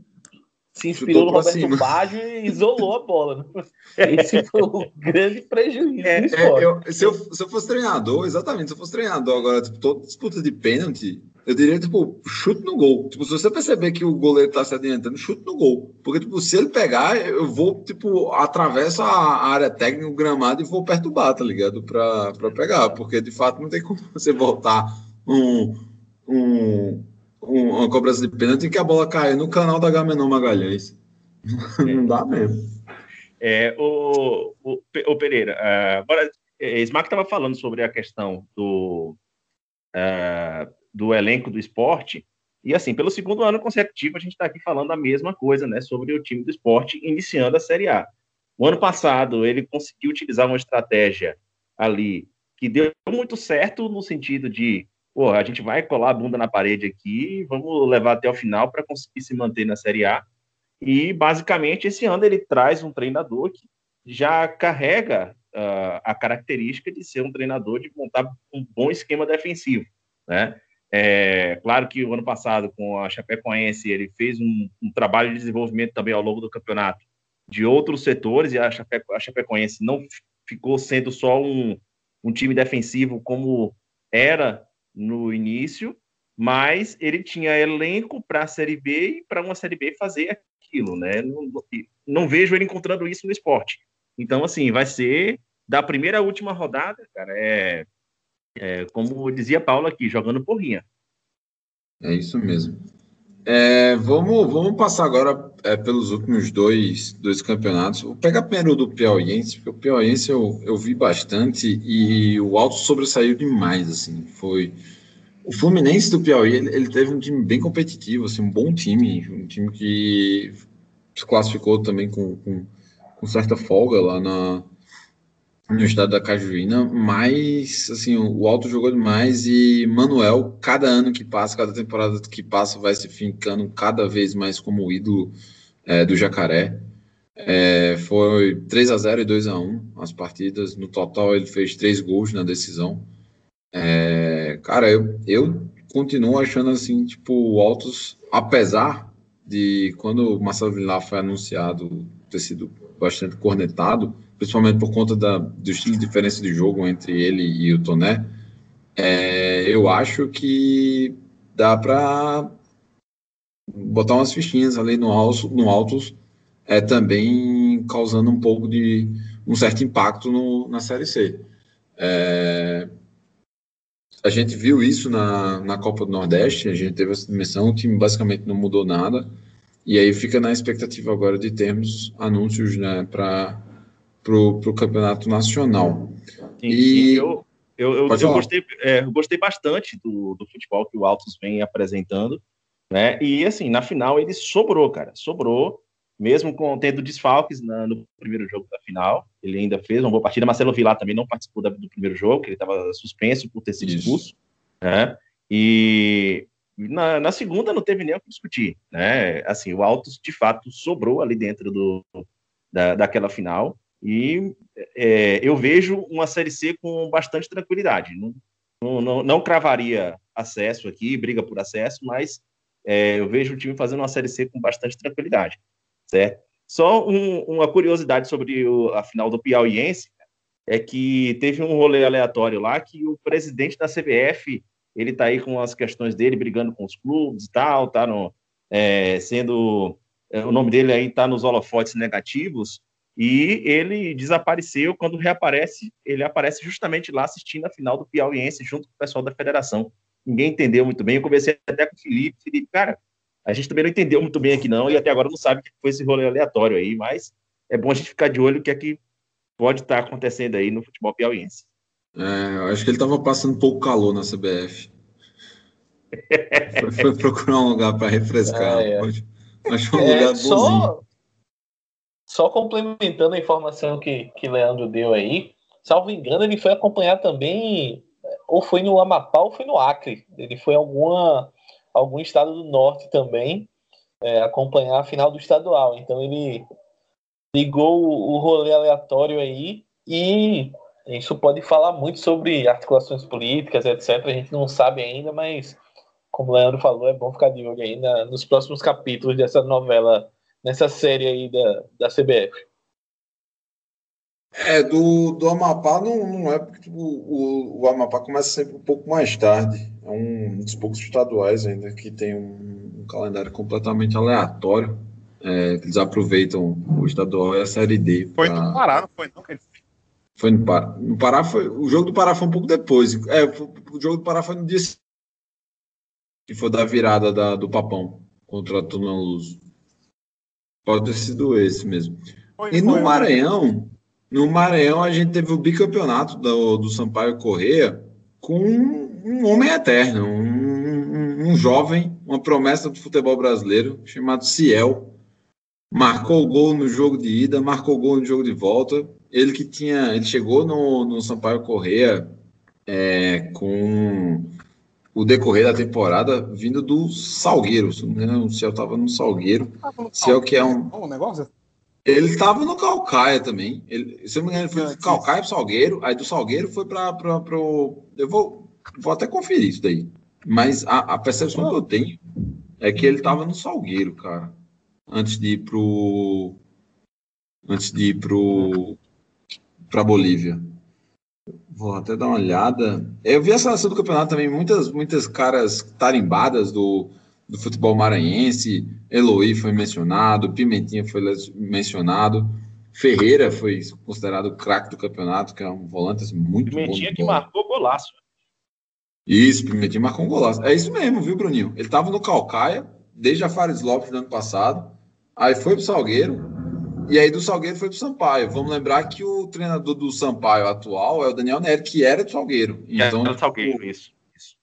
se inspirou no Roberto Baggio e isolou a bola. Né? Esse foi o grande prejuízo é, do esporte. É, eu, se, eu, se eu fosse treinador, exatamente, se eu fosse treinador agora, tipo, toda disputa de pênalti, eu diria, tipo, chute no gol. Tipo, se você perceber que o goleiro tá se adiantando, chute no gol. Porque, tipo, se ele pegar, eu vou, tipo, atravesso a área técnica, o gramado e vou perturbar, tá ligado? Pra, pra pegar. Porque, de fato, não tem como você voltar um um, um, uma cobrança de pênalti que a bola caiu no canal da Gamenon Magalhães. É. Não dá mesmo. É, o, o, o Pereira, uh, agora, é, Smack estava falando sobre a questão do, uh, do elenco do esporte, e assim, pelo segundo ano consecutivo, a gente está aqui falando a mesma coisa, né, sobre o time do esporte iniciando a Série A. O ano passado, ele conseguiu utilizar uma estratégia ali que deu muito certo no sentido de pô, a gente vai colar a bunda na parede aqui, vamos levar até o final para conseguir se manter na Série A. E basicamente esse ano ele traz um treinador que já carrega uh, a característica de ser um treinador de montar um bom esquema defensivo, né? É, claro que o ano passado com a Chapecoense ele fez um, um, trabalho de desenvolvimento também ao longo do campeonato de outros setores e a, a Chapecoense não ficou sendo só um, um time defensivo como era no início, mas ele tinha elenco para a Série B e para uma Série B fazer aquilo, né? Não, não, vejo ele encontrando isso no esporte. Então, assim, vai ser da primeira à última rodada, cara, é, é como dizia Paula aqui, jogando porrinha. É isso mesmo. É, vamos, vamos passar agora é, pelos últimos dois, dois campeonatos. Vou pegar primeiro do Piauiense, porque o Piauiense eu, eu vi bastante e o Alto sobressaiu demais. Assim, foi o Fluminense do Piauí. Ele, ele, teve um time bem competitivo, assim, um bom time, um time que se classificou também com, com, com certa folga lá na, no estado da Cajuína, mas assim, o Alto jogou demais e Manuel, cada ano que passa, cada temporada que passa, vai se fincando cada vez mais como ídolo é, do Jacaré. É, foi 3 a 0 e 2 a 1 as partidas. No total, ele fez três gols na decisão. É, cara, eu, eu continuo achando assim, tipo, o Altos, apesar de quando o Marcelo Villar foi anunciado ter sido bastante cornetado, principalmente por conta da, do estilo de diferença de jogo entre ele e o Toné, é, eu acho que dá para botar umas fichinhas ali no, alto, no Altos, é, também causando um pouco de um certo impacto no, na Série C. É, a gente viu isso na, na Copa do Nordeste, a gente teve essa dimensão, o time basicamente não mudou nada, e aí fica na expectativa agora de termos anúncios né, para o campeonato nacional. Sim, e... Sim, eu, eu, eu, eu gostei, é, gostei bastante do, do futebol que o Altos vem apresentando, né? E assim, na final ele sobrou, cara, sobrou. mesmo com tendo desfalques na, no primeiro jogo da final, ele ainda fez uma boa partida. Marcelo Vilar também não participou da, do primeiro jogo, que ele estava suspenso por ter sido expulso, né? E na, na, segunda não teve nem o que discutir, né? Assim, o Altos de fato sobrou ali dentro do, da, daquela final e é, eu vejo uma série C com bastante tranquilidade. Não, não, não cravaria acesso aqui, briga por acesso, mas é, eu vejo o time fazendo uma série C com bastante tranquilidade, certo? Só um, uma curiosidade sobre o, a final do Piauiense é que teve um rolê aleatório lá que o presidente da CBF ele está aí com as questões dele, brigando com os clubes e tal, tá no, é, sendo é, o nome dele aí está nos holofotes negativos e ele desapareceu quando reaparece, ele aparece justamente lá assistindo a final do Piauiense junto com o pessoal da federação. Ninguém entendeu muito bem. Eu conversei até com o Felipe, Felipe, cara, a gente também não entendeu muito bem aqui não e até agora não sabe o que foi esse rolê aleatório aí, mas é bom a gente ficar de olho o que é que pode estar tá acontecendo aí no futebol piauiense. É, eu acho que ele estava passando um pouco calor na CBF. foi, foi, procurar um lugar para refrescar. É, é. Acho um é, lugar só, só complementando a informação que, que Leandro deu aí, salvo engano, ele foi acompanhar também, ou foi no Amapá ou foi no Acre. Ele foi alguma, algum estado do norte também, é, acompanhar a final do estadual. Então ele ligou o, o rolê aleatório aí e isso pode falar muito sobre articulações políticas, etc. A gente não sabe ainda, mas como o Leandro falou, é bom ficar de olho aí na, nos próximos capítulos dessa novela, nessa série aí da, da CBF. É, do, do Amapá não, não é porque tipo, o, o Amapá começa sempre um pouco mais tarde. É um dos poucos estaduais ainda que tem um, um calendário completamente aleatório. É, eles aproveitam o estadual e a série D. Foi pra... no Pará, não foi? Não, foi no Pará. No Pará foi. O jogo do Pará foi um pouco depois. É, o jogo do Pará foi no dia que foi da virada da, do Papão contra a Tunã Luz. Pode ter sido esse mesmo. Foi, e no foi, Maranhão, no Maranhão a gente teve o bicampeonato do, do Sampaio Correia com um homem eterno, um, um, um jovem, uma promessa do futebol brasileiro chamado Ciel. Marcou o gol no jogo de ida, marcou o gol no jogo de volta. Ele que tinha, ele chegou no, no Sampaio Correia é, com o decorrer da temporada vindo do Salgueiro. Se não me engano, o Ciel estava no Salgueiro. Ciel que é um. um negócio? Ele estava no Calcaia também. Ele, se não me engano, ele foi do Calcaia para Salgueiro. Aí do Salgueiro foi para o. Eu vou, vou até conferir isso daí. Mas a, a percepção que eu tenho é que ele estava no Salgueiro, cara. Antes de ir pro. Antes de ir pro. para Bolívia. Vou até dar uma olhada. Eu vi a seleção do campeonato também, muitas, muitas caras tarimbadas do, do futebol maranhense. Eloy foi mencionado, Pimentinha foi mencionado. Ferreira foi considerado craque do campeonato, que é um volante assim, muito Pimentinha bom. Pimentinha que marcou golaço. Isso, Pimentinha marcou um golaço. É isso mesmo, viu, Bruninho? Ele estava no Calcaia, desde a Fares Lopes do ano passado. Aí foi pro Salgueiro, e aí do Salgueiro foi para o Sampaio. Vamos lembrar que o treinador do Sampaio atual é o Daniel Nery, que era do Salgueiro. Então, é do Salgueiro, isso, isso.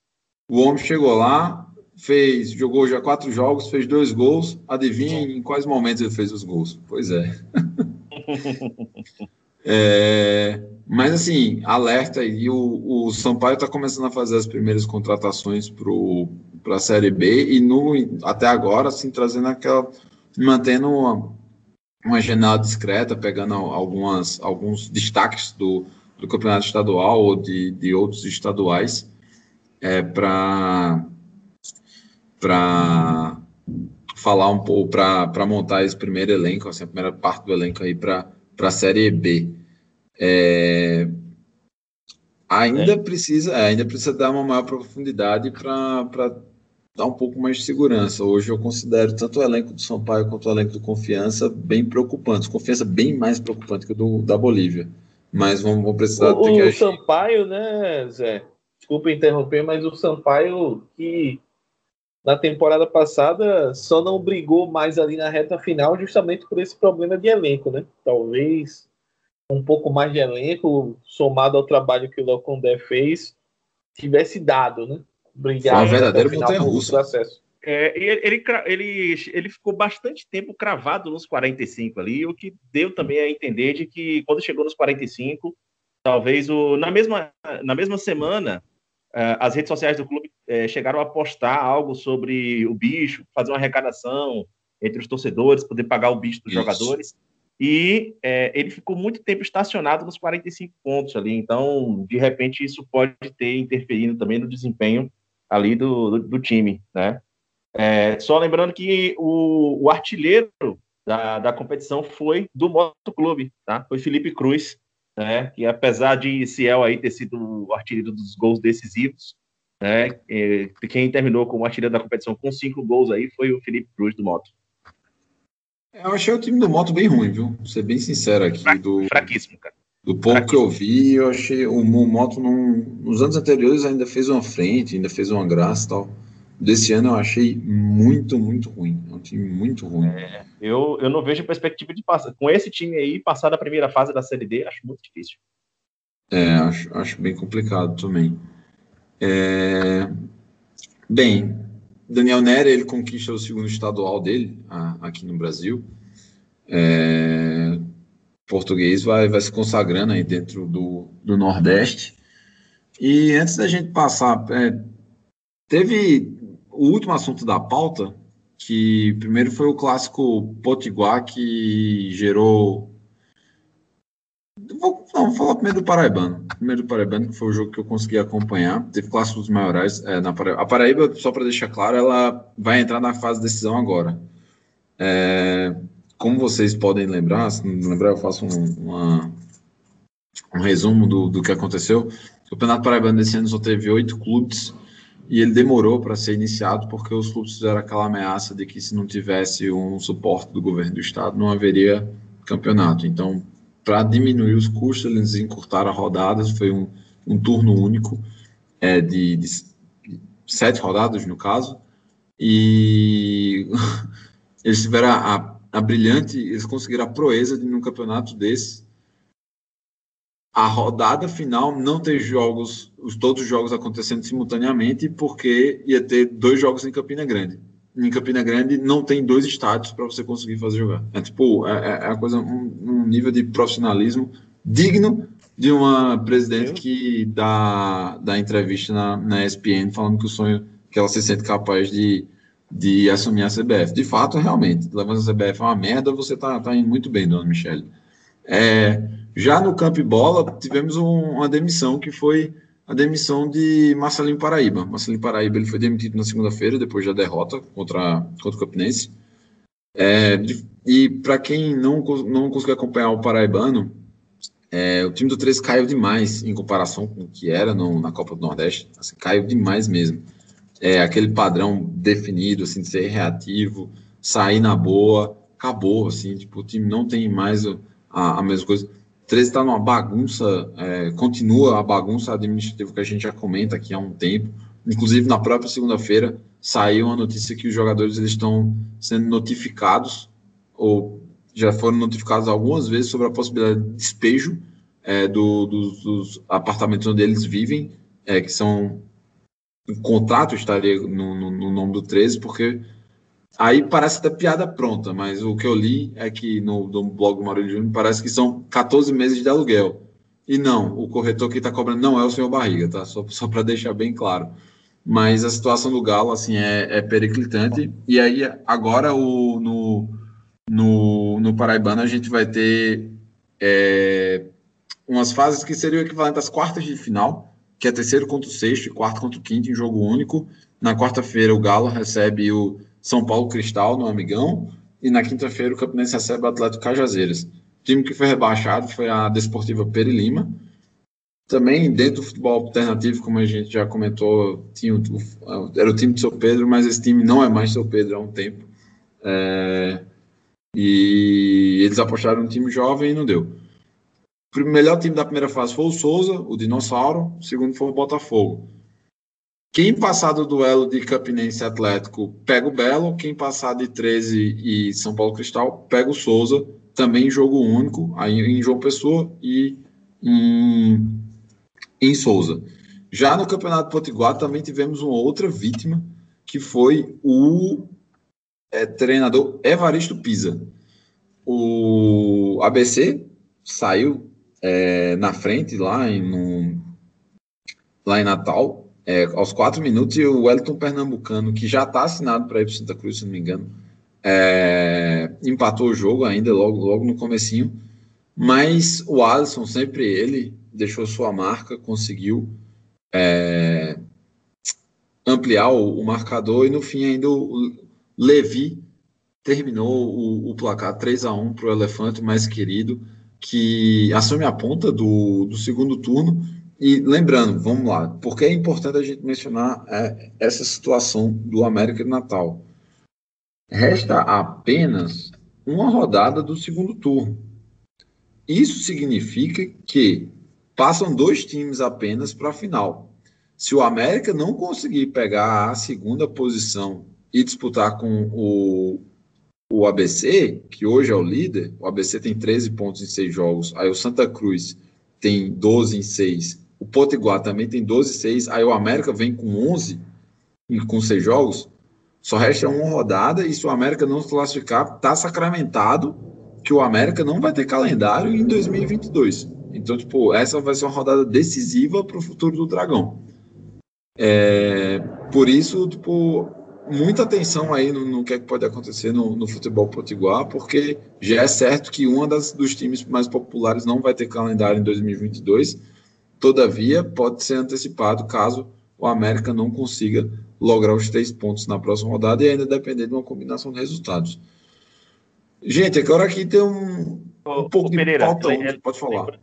O homem chegou lá, fez, jogou já quatro jogos, fez dois gols. Adivinha em quais momentos ele fez os gols? Pois é. é mas assim, alerta aí, o, o Sampaio está começando a fazer as primeiras contratações para a Série B e no, até agora, assim, trazendo aquela. mantendo uma, uma janela discreta, pegando algumas, alguns destaques do, do campeonato estadual ou de, de outros estaduais é, para falar um pouco para montar esse primeiro elenco, assim, a primeira parte do elenco aí para a série B. É, ainda é. precisa ainda precisa dar uma maior profundidade para dá um pouco mais de segurança. Hoje eu considero tanto o elenco do Sampaio quanto o elenco do Confiança bem preocupantes. Confiança bem mais preocupante que o do, da Bolívia. Mas vamos, vamos precisar... O, o Sampaio, né, Zé? Desculpa interromper, mas o Sampaio que na temporada passada só não brigou mais ali na reta final justamente por esse problema de elenco, né? Talvez um pouco mais de elenco, somado ao trabalho que o Locondé fez, tivesse dado, né? Brigar. Uma verdadeira montanha russa. É, ele, ele, ele ficou bastante tempo cravado nos 45 ali, o que deu também a entender de que quando chegou nos 45, talvez o, na, mesma, na mesma semana, uh, as redes sociais do clube uh, chegaram a postar algo sobre o bicho, fazer uma arrecadação entre os torcedores, poder pagar o bicho dos Isso. jogadores. E uh, ele ficou muito tempo estacionado nos 45 pontos ali, então, de repente, isso pode ter interferido também no desempenho ali do, do, do time, né? É, só lembrando que o, o artilheiro da, da, competição foi do Motoclube, tá? Foi Felipe Cruz, né? Que apesar de Ciel aí ter sido o artilheiro dos gols decisivos, né? É, quem terminou como artilheiro da competição com cinco gols aí foi o Felipe Cruz do Moto. Eu achei o time do Moto bem ruim, viu? Vou ser bem sincero aqui. Do, Fraquíssimo, cara. Do pouco que eu vi, eu achei o, Moto não, nos anos anteriores ainda fez uma frente, ainda fez uma graça e tal desse ano eu achei muito, muito ruim. É um time muito ruim. É, eu, eu não vejo perspectiva de passar. Com esse time aí, passar da primeira fase da Série D, acho muito difícil. É, acho, acho bem complicado também. É... Bem, Daniel Nera, ele conquista o segundo estadual dele a, aqui no Brasil. É... Português vai, vai se consagrando aí dentro do, do Nordeste. E antes da gente passar, é, teve o último assunto da pauta, que primeiro foi o clássico Potiguar, que gerou. Vou, não, vou falar primeiro do Paraibano. Primeiro do Paraibano, que foi o jogo que eu consegui acompanhar. Teve clássicos maiorais é, na Paraíba. A Paraíba, só para deixar claro, ela vai entrar na fase de decisão agora. É, como vocês podem lembrar, se não lembrar, eu faço um, uma, um resumo do, do que aconteceu. O Campeonato Paraibano desse ano só teve oito clubes e ele demorou para ser iniciado porque os clubes fizeram aquela ameaça de que se não tivesse um suporte do governo do estado não haveria campeonato. Então, para diminuir os custos, eles encurtaram a rodadas, foi um, um turno único é, de, de, sete rodadas no caso, e eles tiveram a, a, a brilhante, eles conseguiram a proeza de num campeonato desse a rodada final não ter jogos, os, todos os jogos acontecendo simultaneamente, porque ia ter dois jogos em Campina Grande. Em Campina Grande não tem dois estádios para você conseguir fazer jogar. É tipo, é, é, é a coisa, um, um, nível de profissionalismo digno de uma presidente que dá, dá entrevista na, na ESPN falando que o sonho, que ela se sente capaz de, de assumir a CBF. De fato, realmente, levando a CBF é uma merda, você tá, tá indo muito bem, dona Michelle. É, já no Campo Bola, tivemos um, uma demissão, que foi a demissão de Marcelinho Paraíba. Marcelinho Paraíba ele foi demitido na segunda-feira, depois da derrota contra, contra o Campinense. É, de, e para quem não, não conseguiu acompanhar o Paraibano, é, o time do 13 caiu demais em comparação com o que era no, na Copa do Nordeste. Assim, caiu demais mesmo. É, aquele padrão definido, assim, de ser reativo, sair na boa, acabou, assim, tipo, o time não tem mais a, a mesma coisa. 13 está numa bagunça, é, continua a bagunça administrativa que a gente já comenta aqui há um tempo. Inclusive, na própria segunda-feira, saiu a notícia que os jogadores eles estão sendo notificados, ou já foram notificados algumas vezes sobre a possibilidade de despejo é, do, dos, dos, apartamentos onde eles vivem, é, que são. O contrato estaria no, no, no nome do 13, porque Aí parece até piada pronta, mas o que eu li é que no, no blog do Maurício Júnior parece que são 14 meses de aluguel. E não, o corretor que está cobrando não é o senhor Barriga, tá? Só, só para deixar bem claro. Mas a situação do Galo, assim, é, é periclitante. E aí, agora, o, no, no, no Paraibano, a gente vai ter é, umas fases que seriam equivalentes às quartas de final, que é terceiro contra o sexto e quarto contra o quinto em jogo único. Na quarta-feira, o Galo recebe o são Paulo Cristal no Amigão. E na quinta-feira o Campinense recebe o Atlético Cajazeiras. O time que foi rebaixado foi a Desportiva Peri Lima. Também dentro do futebol alternativo, como a gente já comentou, tinha o, era o time de São Pedro, mas esse time não é mais São Pedro há um tempo. É, e eles apostaram no time jovem e não deu. O melhor time da primeira fase foi o Souza, o Dinossauro. O segundo foi o Botafogo. Quem passar do duelo de Campinense Atlético pega o Belo, quem passar de 13 e São Paulo Cristal pega o Souza, também em jogo único, aí em João Pessoa e em, em Souza. Já no Campeonato Potiguar também tivemos uma outra vítima, que foi o é, treinador Evaristo Pisa. O ABC saiu é, na frente lá em, no, lá em Natal, é, aos quatro minutos, e o Wellington Pernambucano, que já está assinado para ir para Santa Cruz, se não me engano, é, empatou o jogo ainda logo, logo no comecinho, mas o Alisson, sempre ele, deixou sua marca, conseguiu é, ampliar o, o, marcador, e no fim ainda o Levi terminou o, o placar 3 a 1 para o Elefante mais querido, que assume a ponta do, do segundo turno. E lembrando, vamos lá, porque é importante a gente mencionar é, essa situação do América de Natal. Resta apenas uma rodada do segundo turno. Isso significa que passam dois times apenas para a final. Se o América não conseguir pegar a segunda posição e disputar com o o ABC, que hoje é o líder, o ABC tem 13 pontos em 6 jogos, aí o Santa Cruz tem 12 em 6, o Potiguar também tem 12 em 6, aí o América vem com 11 com 6 jogos, só resta uma rodada e se o América não se classificar, está sacramentado que o América não vai ter calendário em 2022. Então, tipo, essa vai ser uma rodada decisiva para o futuro do Dragão. É, por isso, tipo, muita atenção aí no, no que, é que pode acontecer no, no, futebol potiguar, porque já é certo que um dos times mais populares não vai ter calendário em 2022. Todavia, pode ser antecipado caso o América não consiga lograr os três pontos na próxima rodada e ainda depender de uma combinação de resultados. Gente, agora aqui tem um, um pouco de Pereira, pauta pode falar.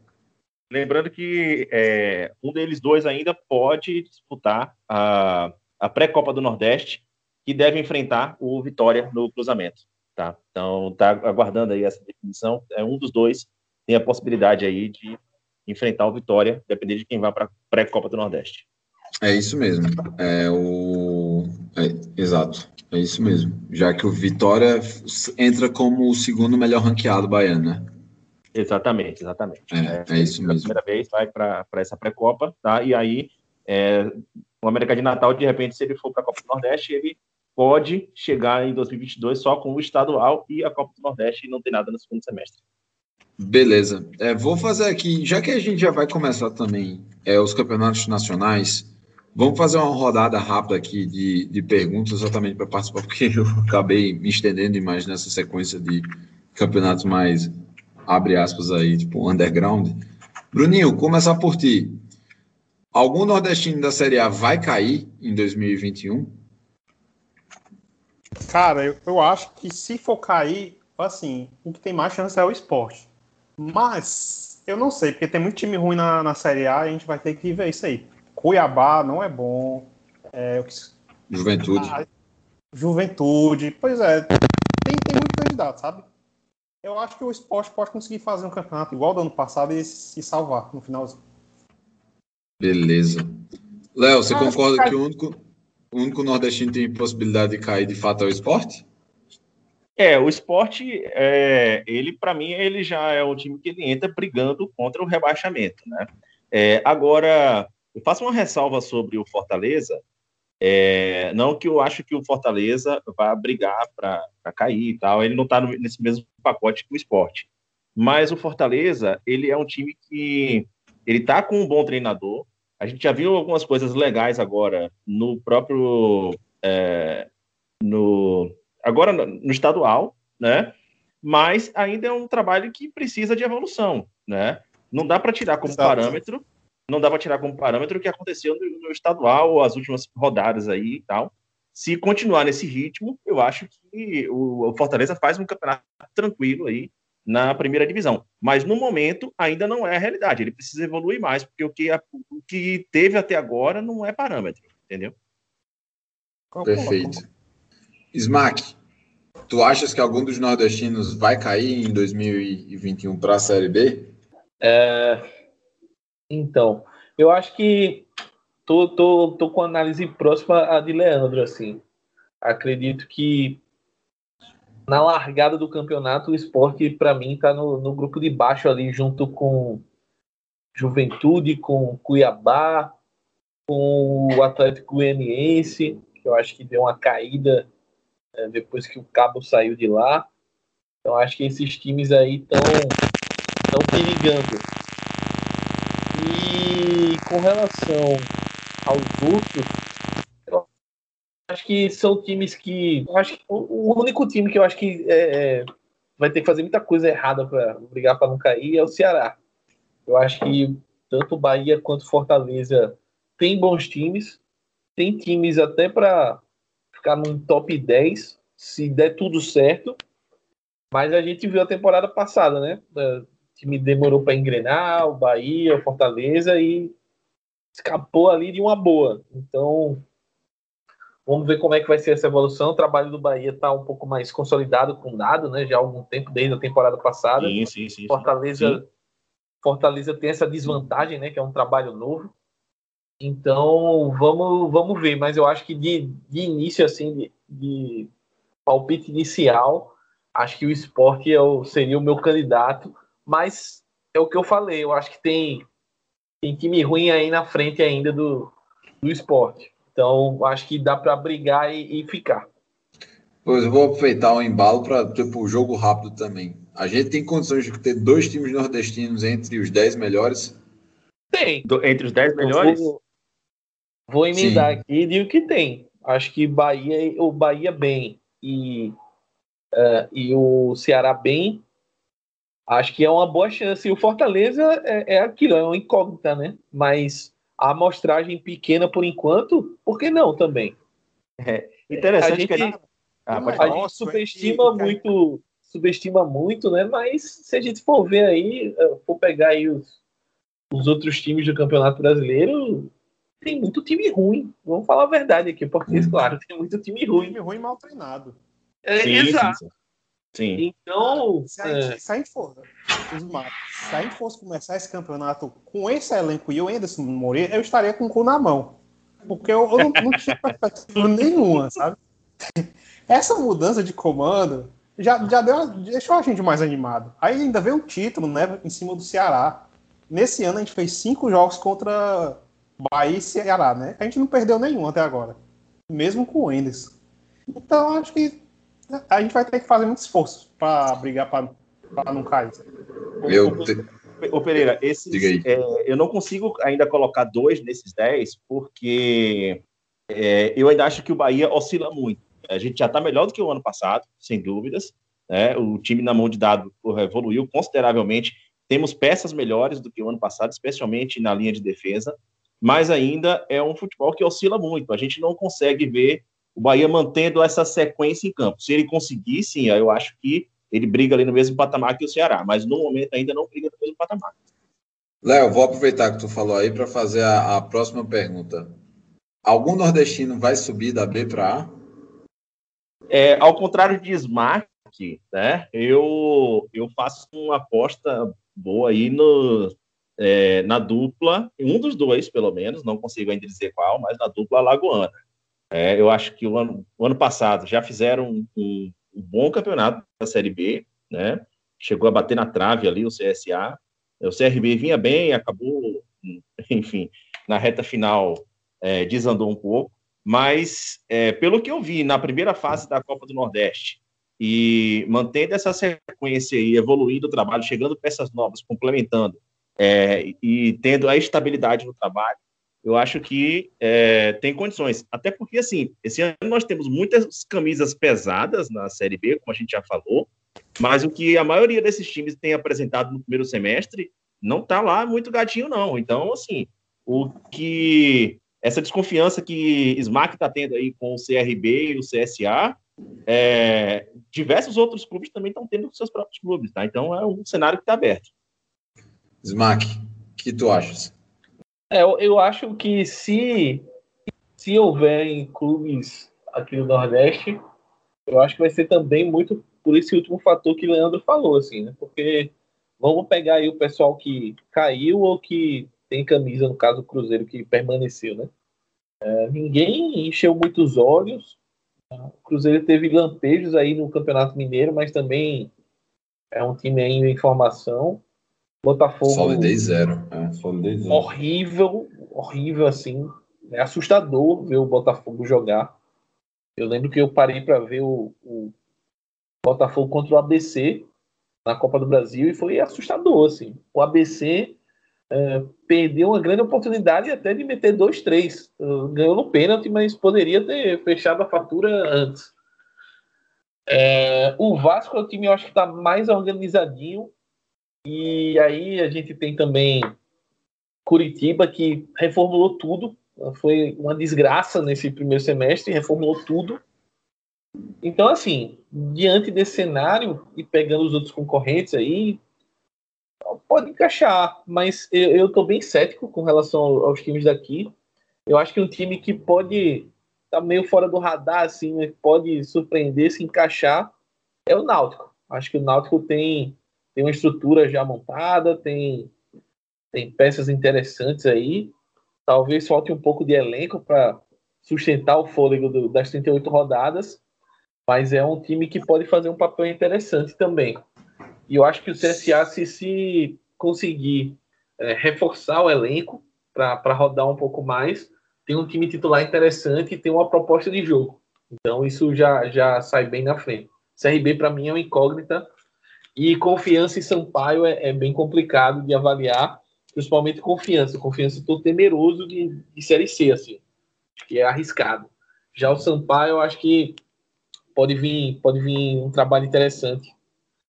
Lembrando que é, um deles dois ainda pode disputar a, a pré-Copa do Nordeste que deve enfrentar o Vitória no cruzamento. Tá? Então, tá aguardando aí essa definição. É um dos dois tem a possibilidade aí de enfrentar o Vitória, depender de quem vá para a pré-Copa do Nordeste. É isso mesmo. É o é, exato. É isso mesmo. Já que o Vitória entra como o segundo melhor ranqueado baiano, né? Exatamente, exatamente. É, é, é isso mesmo. primeira vez vai para essa pré-copa, tá? E aí é, o América de Natal, de repente, se ele for para a Copa do Nordeste, ele pode chegar em 2022 só com o estadual e a Copa do Nordeste e não tem nada no segundo semestre. Beleza. É, vou fazer aqui, já que a gente já vai começar também é, os campeonatos nacionais, vamos fazer uma rodada rápida aqui de, de perguntas exatamente para participar, porque eu acabei me estendendo demais nessa sequência de campeonatos mais, abre aspas aí, tipo underground. Bruninho, começar por ti. Algum nordestino da Série A vai cair em 2021? Cara, eu, eu acho que se for cair, assim, o que tem mais chance é o esporte. Mas, eu não sei, porque tem muito time ruim na, na Série A e a gente vai ter que ver isso aí. Cuiabá não é bom. É, Juventude. Ah, juventude. Pois é, tem, tem muito candidato, sabe? Eu acho que o esporte pode conseguir fazer um campeonato igual do ano passado e se salvar no finalzinho. Beleza. Léo, você ah, concorda que, que o único o único nordestino tem possibilidade de cair de fato é o esporte? É, o esporte, é, ele, para mim, ele já é um time que ele entra brigando contra o rebaixamento, né? É, agora, eu faço uma ressalva sobre o Fortaleza, é, não que eu acho que o Fortaleza vá brigar para cair e tal, ele não está nesse mesmo pacote que o esporte. Mas o Fortaleza, ele é um time que ele está com um bom treinador, a gente já viu algumas coisas legais agora no próprio. É, no, agora no estadual, né? Mas ainda é um trabalho que precisa de evolução, né? Não dá para tirar como Exato. parâmetro, não dá para tirar como parâmetro o que aconteceu no, no estadual, as últimas rodadas aí e tal. Se continuar nesse ritmo, eu acho que o, o Fortaleza faz um campeonato tranquilo aí, na primeira divisão. Mas no momento ainda não é a realidade. Ele precisa evoluir mais, porque o que, a, o que teve até agora não é parâmetro, entendeu? Perfeito. Smack, tu achas que algum dos nordestinos vai cair em 2021 para a Série B? É, então, eu acho que tô, tô, tô com análise próxima à de Leandro, assim. Acredito que na largada do campeonato, o esporte, para mim, está no, no, grupo de baixo ali, junto com Juventude, com Cuiabá, com o Atlético Goianiense. que eu acho que deu uma caída é, depois que o Cabo saiu de lá. Então acho que esses times aí estão estão perigando. E com relação aos outros, acho que são times que. Acho que o único time que eu acho que é, é vai ter que fazer muita coisa errada para brigar para não cair é o Ceará. Eu acho que tanto Bahia quanto Fortaleza tem bons times, tem times até para ficar num top 10 se der tudo certo. Mas a gente viu a temporada passada, né? O time demorou para engrenar, o Bahia, o Fortaleza e escapou ali de uma boa. Então, vamos ver como é que vai ser essa evolução. O trabalho do Bahia está um pouco mais consolidado com dado, né? Já há algum tempo, desde a temporada passada. Sim, sim, sim. Fortaleza, sim. Fortaleza tem essa desvantagem, né? Que é um trabalho novo. Então, vamos, vamos ver. Mas eu acho que de, de início, assim, de, de palpite inicial, acho que o esporte é seria o meu candidato, mas é o que eu falei, eu acho que tem, tem time ruim aí na frente ainda do, do esporte. Então, acho que dá para brigar e, e, ficar. Pois eu vou aproveitar o embalo para tipo, o jogo rápido também. A gente tem condições de ter dois times nordestinos entre os 10 melhores? Tem. Do, entre os 10 melhores? Vou, vou emendar Sim. aqui e digo que tem. Acho que Bahia, o Bahia bem e uh, e o Ceará bem, acho que é uma boa chance. E o Fortaleza é, é aquilo, é uma incógnita, né? Mas a amostragem pequena por enquanto, por que não também? É interessante a gente, que ah, a gente subestima muito, subestima muito, né? Mas se a gente for ver aí, eh, for pegar aí os, os outros times do Campeonato Brasileiro, tem muito time ruim. Vamos falar a verdade aqui, porque, hum. claro, tem muito time ruim. Time ruim mal treinado. É, sim, exato. Sim, sim. Então. Se a, gente, é... se a gente for, se a gente fosse começar esse campeonato com esse elenco e o Anderson Moreira, eu estaria com o cu na mão. Porque eu, eu não, não tinha perspectiva nenhuma, sabe? Essa mudança de comando já, já deu, deixou a gente mais animado. Aí ainda veio um título, né, em cima do Ceará. Nesse ano a gente fez cinco jogos contra Bahia e Ceará, né? A gente não perdeu nenhum até agora. Mesmo com o Enderson. Então acho que a gente vai ter que fazer muito esforço para brigar para não cair. Ô Pereira, esses, é, eu não consigo ainda colocar dois nesses dez, porque é, eu ainda acho que o Bahia oscila muito. A gente já está melhor do que o ano passado, sem dúvidas. Né? O time na mão de dado evoluiu consideravelmente. Temos peças melhores do que o ano passado, especialmente na linha de defesa, mas ainda é um futebol que oscila muito. A gente não consegue ver o Bahia mantendo essa sequência em campo. Se ele conseguir, sim, eu acho que ele briga ali no mesmo patamar que o Ceará, mas no momento ainda não briga no mesmo patamar. Léo, vou aproveitar que tu falou aí para fazer a, a, próxima pergunta. Algum nordestino vai subir da B para A? É, ao contrário de Smack, né? Eu, eu faço uma aposta boa aí no, é, na dupla, um dos dois, pelo menos, não consigo ainda dizer qual, mas na dupla Lagoana. É, eu acho que o ano, o ano passado já fizeram um, um, um, bom campeonato da Série B, né? Chegou a bater na trave ali o CSA. O CRB vinha bem, acabou, enfim, na reta final é, desandou um pouco. Mas, é, pelo que eu vi na primeira fase da Copa do Nordeste, e mantendo essa sequência aí, evoluindo o trabalho, chegando peças novas, complementando, é, e tendo a estabilidade no trabalho, eu acho que é, tem condições. Até porque, assim, esse ano nós temos muitas camisas pesadas na Série B, como a gente já falou, mas o que a maioria desses times tem apresentado no primeiro semestre não está lá muito gatinho, não. Então, assim, o que. Essa desconfiança que Smack está tendo aí com o CRB e o CSA, é, diversos outros clubes também estão tendo com seus próprios clubes, tá? Então é um cenário que está aberto. Smack, o que tu achas? É, eu, eu acho que se, se houver clubes aqui no Nordeste, eu acho que vai ser também muito por esse último fator que o Leandro falou, assim, né? Porque vamos pegar aí o pessoal que caiu ou que tem camisa, no caso o Cruzeiro, que permaneceu, né? É, ninguém encheu muitos olhos. O Cruzeiro teve lampejos aí no Campeonato Mineiro, mas também é um time ainda em formação. Botafogo. Solidez zero. É, solidez zero. Horrível, horrível assim. É assustador ver o Botafogo jogar. Eu lembro que eu parei para ver o, o, Botafogo contra o ABC na Copa do Brasil e foi assustador, assim. O ABC é, perdeu uma grande oportunidade até de meter 2-3. Ganhou no pênalti, mas poderia ter fechado a fatura antes. É, o Vasco é o time, eu acho que está mais organizadinho. E aí a gente tem também Curitiba, que reformulou tudo. Foi uma desgraça nesse primeiro semestre, reformulou tudo. Então, assim, diante desse cenário e pegando os outros concorrentes aí, pode encaixar, mas eu estou bem cético com relação aos times daqui. Eu acho que um time que pode tá meio fora do radar, assim, pode surpreender, se encaixar, é o Náutico. Acho que o Náutico tem, tem uma estrutura já montada, tem, tem peças interessantes aí. Talvez falte um pouco de elenco para sustentar o fôlego do, das 38 rodadas, mas é um time que pode fazer um papel interessante também. E eu acho que o CSA, se, se conseguir é, reforçar o elenco para rodar um pouco mais, tem um time titular interessante e tem uma proposta de jogo. Então isso já, já sai bem na frente. CRB para mim é uma incógnita e confiança em Sampaio é, é, bem complicado de avaliar, principalmente confiança. Confiança estou temeroso de, de série C assim, que é arriscado. Já o Sampaio eu acho que pode vir pode vir um trabalho interessante,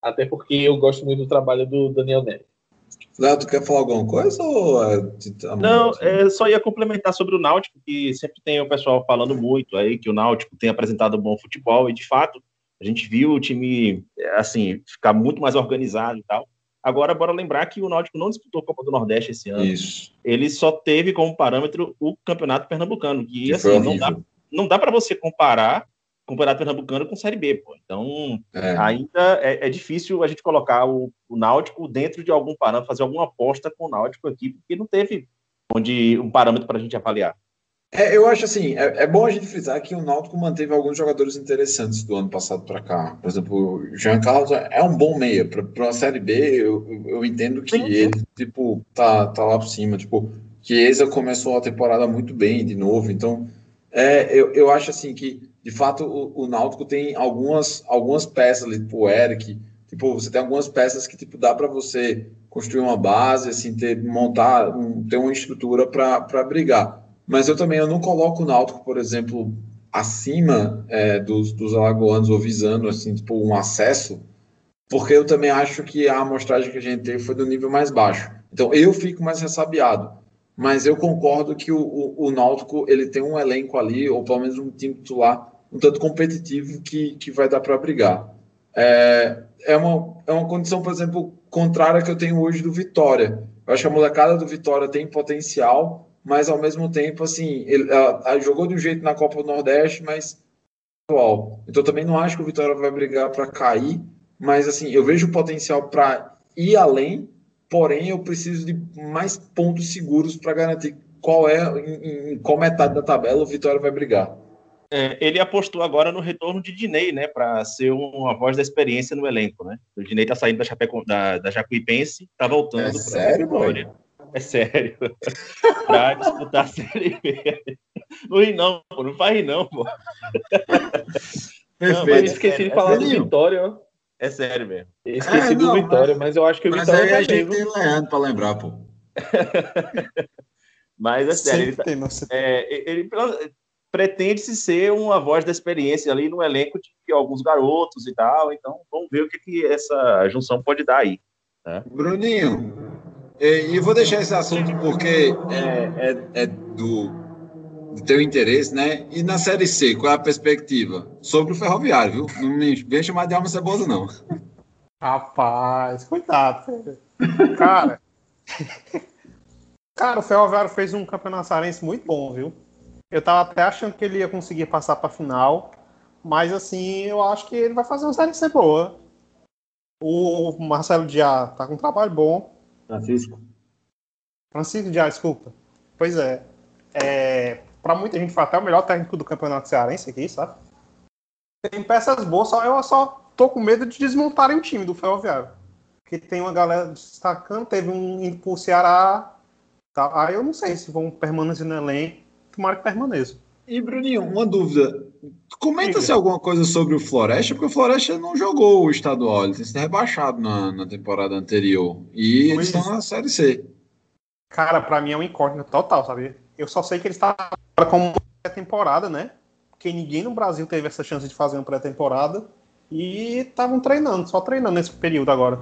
até porque eu gosto muito do trabalho do Daniel Neves. Léo, tu quer falar alguma coisa? Ou... É Não, é, só ia complementar sobre o Náutico, que sempre tem o pessoal falando muito aí que o Náutico tem apresentado um bom futebol, e de fato, a gente viu o time, assim, ficar muito mais organizado e tal. Agora, bora lembrar que o Náutico não disputou a Copa do Nordeste esse ano. Isso. Ele só teve como parâmetro o Campeonato Pernambucano, que, que assim, não dá, não dá para você comparar Campeonato Pernambucano com Série B, pô. Então, é. ainda é, é, difícil a gente colocar o, o, Náutico dentro de algum parâmetro, fazer alguma aposta com o Náutico aqui, porque não teve onde um parâmetro para a gente avaliar. É, eu acho assim, é, é, bom a gente frisar que o Náutico manteve alguns jogadores interessantes do ano passado para cá. Por exemplo, o Jean Carlos é um bom meia. Para a Série B, eu, eu entendo que ele, tipo, tá, tá lá por cima. Tipo, Chiesa começou a temporada muito bem de novo. Então, é, eu, eu acho assim que de fato, o, o Náutico tem algumas, algumas peças ali, tipo o Eric, tipo, você tem algumas peças que tipo, dá para você construir uma base, assim, ter, montar, um, ter uma estrutura para brigar. Mas eu também eu não coloco o Náutico, por exemplo, acima é, dos, dos alagoanos ou visando assim, tipo, um acesso, porque eu também acho que a amostragem que a gente teve foi do nível mais baixo. Então eu fico mais ressabiado mas eu concordo que o, o, o, Náutico ele tem um elenco ali, ou pelo menos um time titular um tanto competitivo que, que vai dar para brigar. É, é, uma, é uma condição, por exemplo, contrária que eu tenho hoje do Vitória. Eu acho que a molecada do Vitória tem potencial, mas ao mesmo tempo, assim, ele, jogou de um jeito na Copa do Nordeste, mas atual. Então também não acho que o Vitória vai brigar para cair, mas assim, eu vejo potencial para ir além, porém eu preciso de mais pontos seguros para garantir qual é em, em qual metade da tabela o Vitória vai brigar. É, ele apostou agora no retorno de Dinei, né, para ser uma voz da experiência no elenco, né? O Dinei tá saindo da, Chapeco, da, da Jacuipense, tá voltando é para sério, Vitória. É sério. para disputar a Série B. Não ri não, pô, não faz rir não, pô. Perfeito. Não, esqueci de falar é do Vitória, ó. É sério mesmo. Esqueci é, do Vitória, mas, mas, eu acho que o mas Vitória aí a gente tem Leandro para lembrar, pô. mas é sério, ele, tá, é, ele, pretende-se ser uma voz da experiência ali no elenco de alguns garotos e tal. Então, vamos ver o que, que essa junção pode dar aí. Né? Bruninho, e vou deixar esse assunto porque é, é, é do, do, teu interesse, né? E na Série C, qual é a perspectiva? Sobre o Ferroviário, viu? Não me vem chamar de alma cebosa, não. Rapaz, cuidado, cara. cara, o Ferroviário fez um campeonato sarense muito bom, viu? Eu tava até achando que ele ia conseguir passar para final, mas assim, eu acho que ele vai fazer uma série C boa. O Marcelo Diá tá com um trabalho bom. Francisco. Francisco Diá, desculpa. Pois é. é para muita gente foi até o melhor técnico do campeonato cearense aqui, sabe? Tem peças boas, só eu só tô com medo de desmontarem o time do Ferroviário. Que tem uma galera destacando, teve um indo pro Ceará. Tá, aí eu não sei se vão permanecer no elenco tomara que permaneça. E, Bruninho, uma dúvida. Comenta-se alguma coisa sobre o Floresta, porque o Floresta não jogou o estadual, ele tem sido rebaixado na, na temporada anterior. E eles estão na Série C. Cara, pra mim é um incógnito total, sabe? Eu só sei que eles estão como pré-temporada, né? Porque ninguém no Brasil teve essa chance de fazer uma pré-temporada. E estavam treinando, só treinando nesse período agora.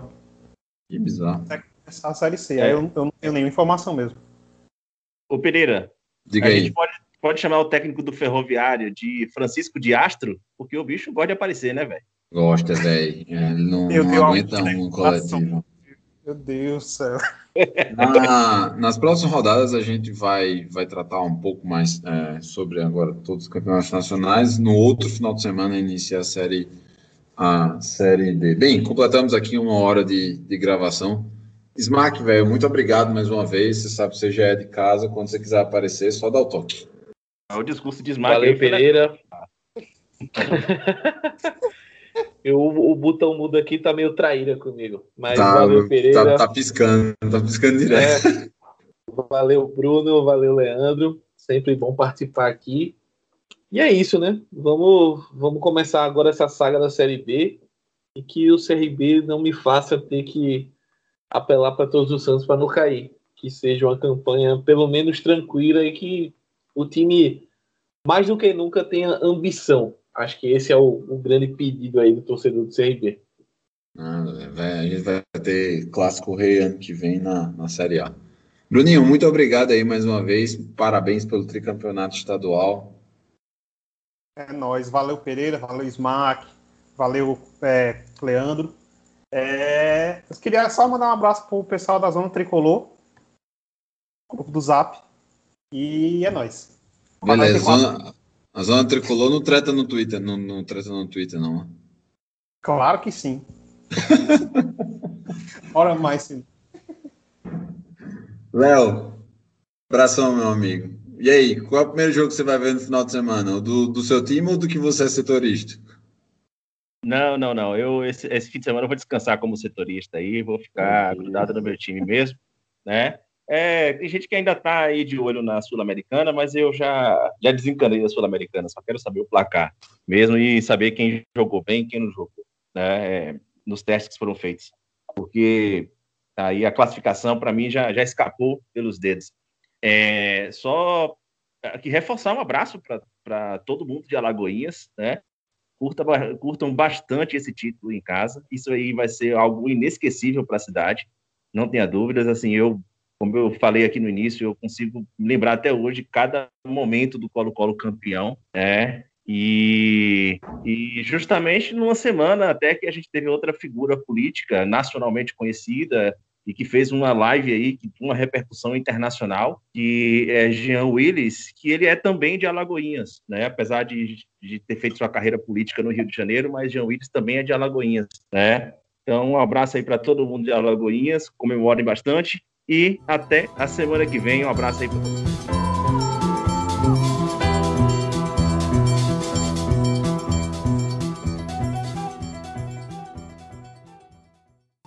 Que bizarro. Até começar a Série C. Aí eu, eu não tenho nenhuma informação mesmo. Ô Pereira, Diga a aí. gente pode, pode chamar o técnico do Ferroviário de Francisco de Astro, porque o bicho gosta de aparecer, né, velho? Gosta, velho. Ele não, Eu não tenho aguenta um coletivo. Meu Deus do céu. Na- nas próximas rodadas a gente vai, vai tratar um pouco mais é, sobre agora todos os campeonatos nacionais. No outro final de semana inicia a série a série D. Bem, completamos aqui uma hora de, de gravação. Smack, velho, muito obrigado mais uma vez. Você sabe que você já é de casa. Quando você quiser aparecer, só dá o toque. É o discurso de Smart. Valeu, Pereira. Eu, o botão mudo aqui tá meio traíra comigo. Mas Tá, valeu, Pereira. tá, tá piscando, tá piscando direto. É. Valeu, Bruno. Valeu, Leandro. Sempre bom participar aqui. E é isso, né? Vamos, vamos começar agora essa saga da Série B e que o CRB não me faça ter que apelar para todos os Santos para não cair. Que seja uma campanha pelo menos tranquila e que o time, mais do que nunca, tenha ambição. Acho que esse é o, o grande pedido aí do torcedor do CRB. Velho. A gente vai ter Clássico Rei ano que vem na, na Série A. Bruninho, muito obrigado aí mais uma vez. Parabéns pelo tricampeonato estadual. É nóis. Valeu, Pereira. Valeu, Smack. Valeu, é, Leandro. É, eu queria só mandar um abraço pro pessoal da Zona Tricolor, grupo do Zap. E é nóis. Beleza, zona, a zona tricolor não treta no Twitter, não, não treta no Twitter, não. né? Claro que sim. Ora mais sim. Léo, abração, meu amigo. E aí, qual é o primeiro jogo que você vai ver no final de semana? O do, do seu time ou do que você é setorista? Não, não, não. Eu esse, esse fim de semana eu vou descansar como setorista aí, vou ficar grudado no meu time mesmo, né? É, tem gente que ainda tá aí de olho na Sul-Americana, mas eu já já desencanei da Sul-Americana, só quero saber o placar mesmo e saber quem jogou bem, quem não jogou, né? É, nos testes que foram feitos. Porque aí a classificação para mim já já escapou pelos dedos. É, só aqui reforçar um abraço para todo mundo de Alagoinhas, né? Curta, curtam bastante esse título em casa. Isso aí vai ser algo inesquecível para a cidade, não tenha dúvidas. Assim, eu, como eu falei aqui no início, eu consigo lembrar até hoje cada momento do Colo-Colo campeão, né? E, e justamente numa semana até que a gente teve outra figura política nacionalmente conhecida e que fez uma live aí, que uma repercussão internacional, que é Jean Willis, que ele é também de Alagoinhas, né? Apesar de, de ter feito sua carreira política no Rio de Janeiro, mas Jean Willis também é de Alagoinhas, né? Então, um abraço aí para todo mundo de Alagoinhas, comemorem bastante e até a semana que vem. Um abraço aí para todos.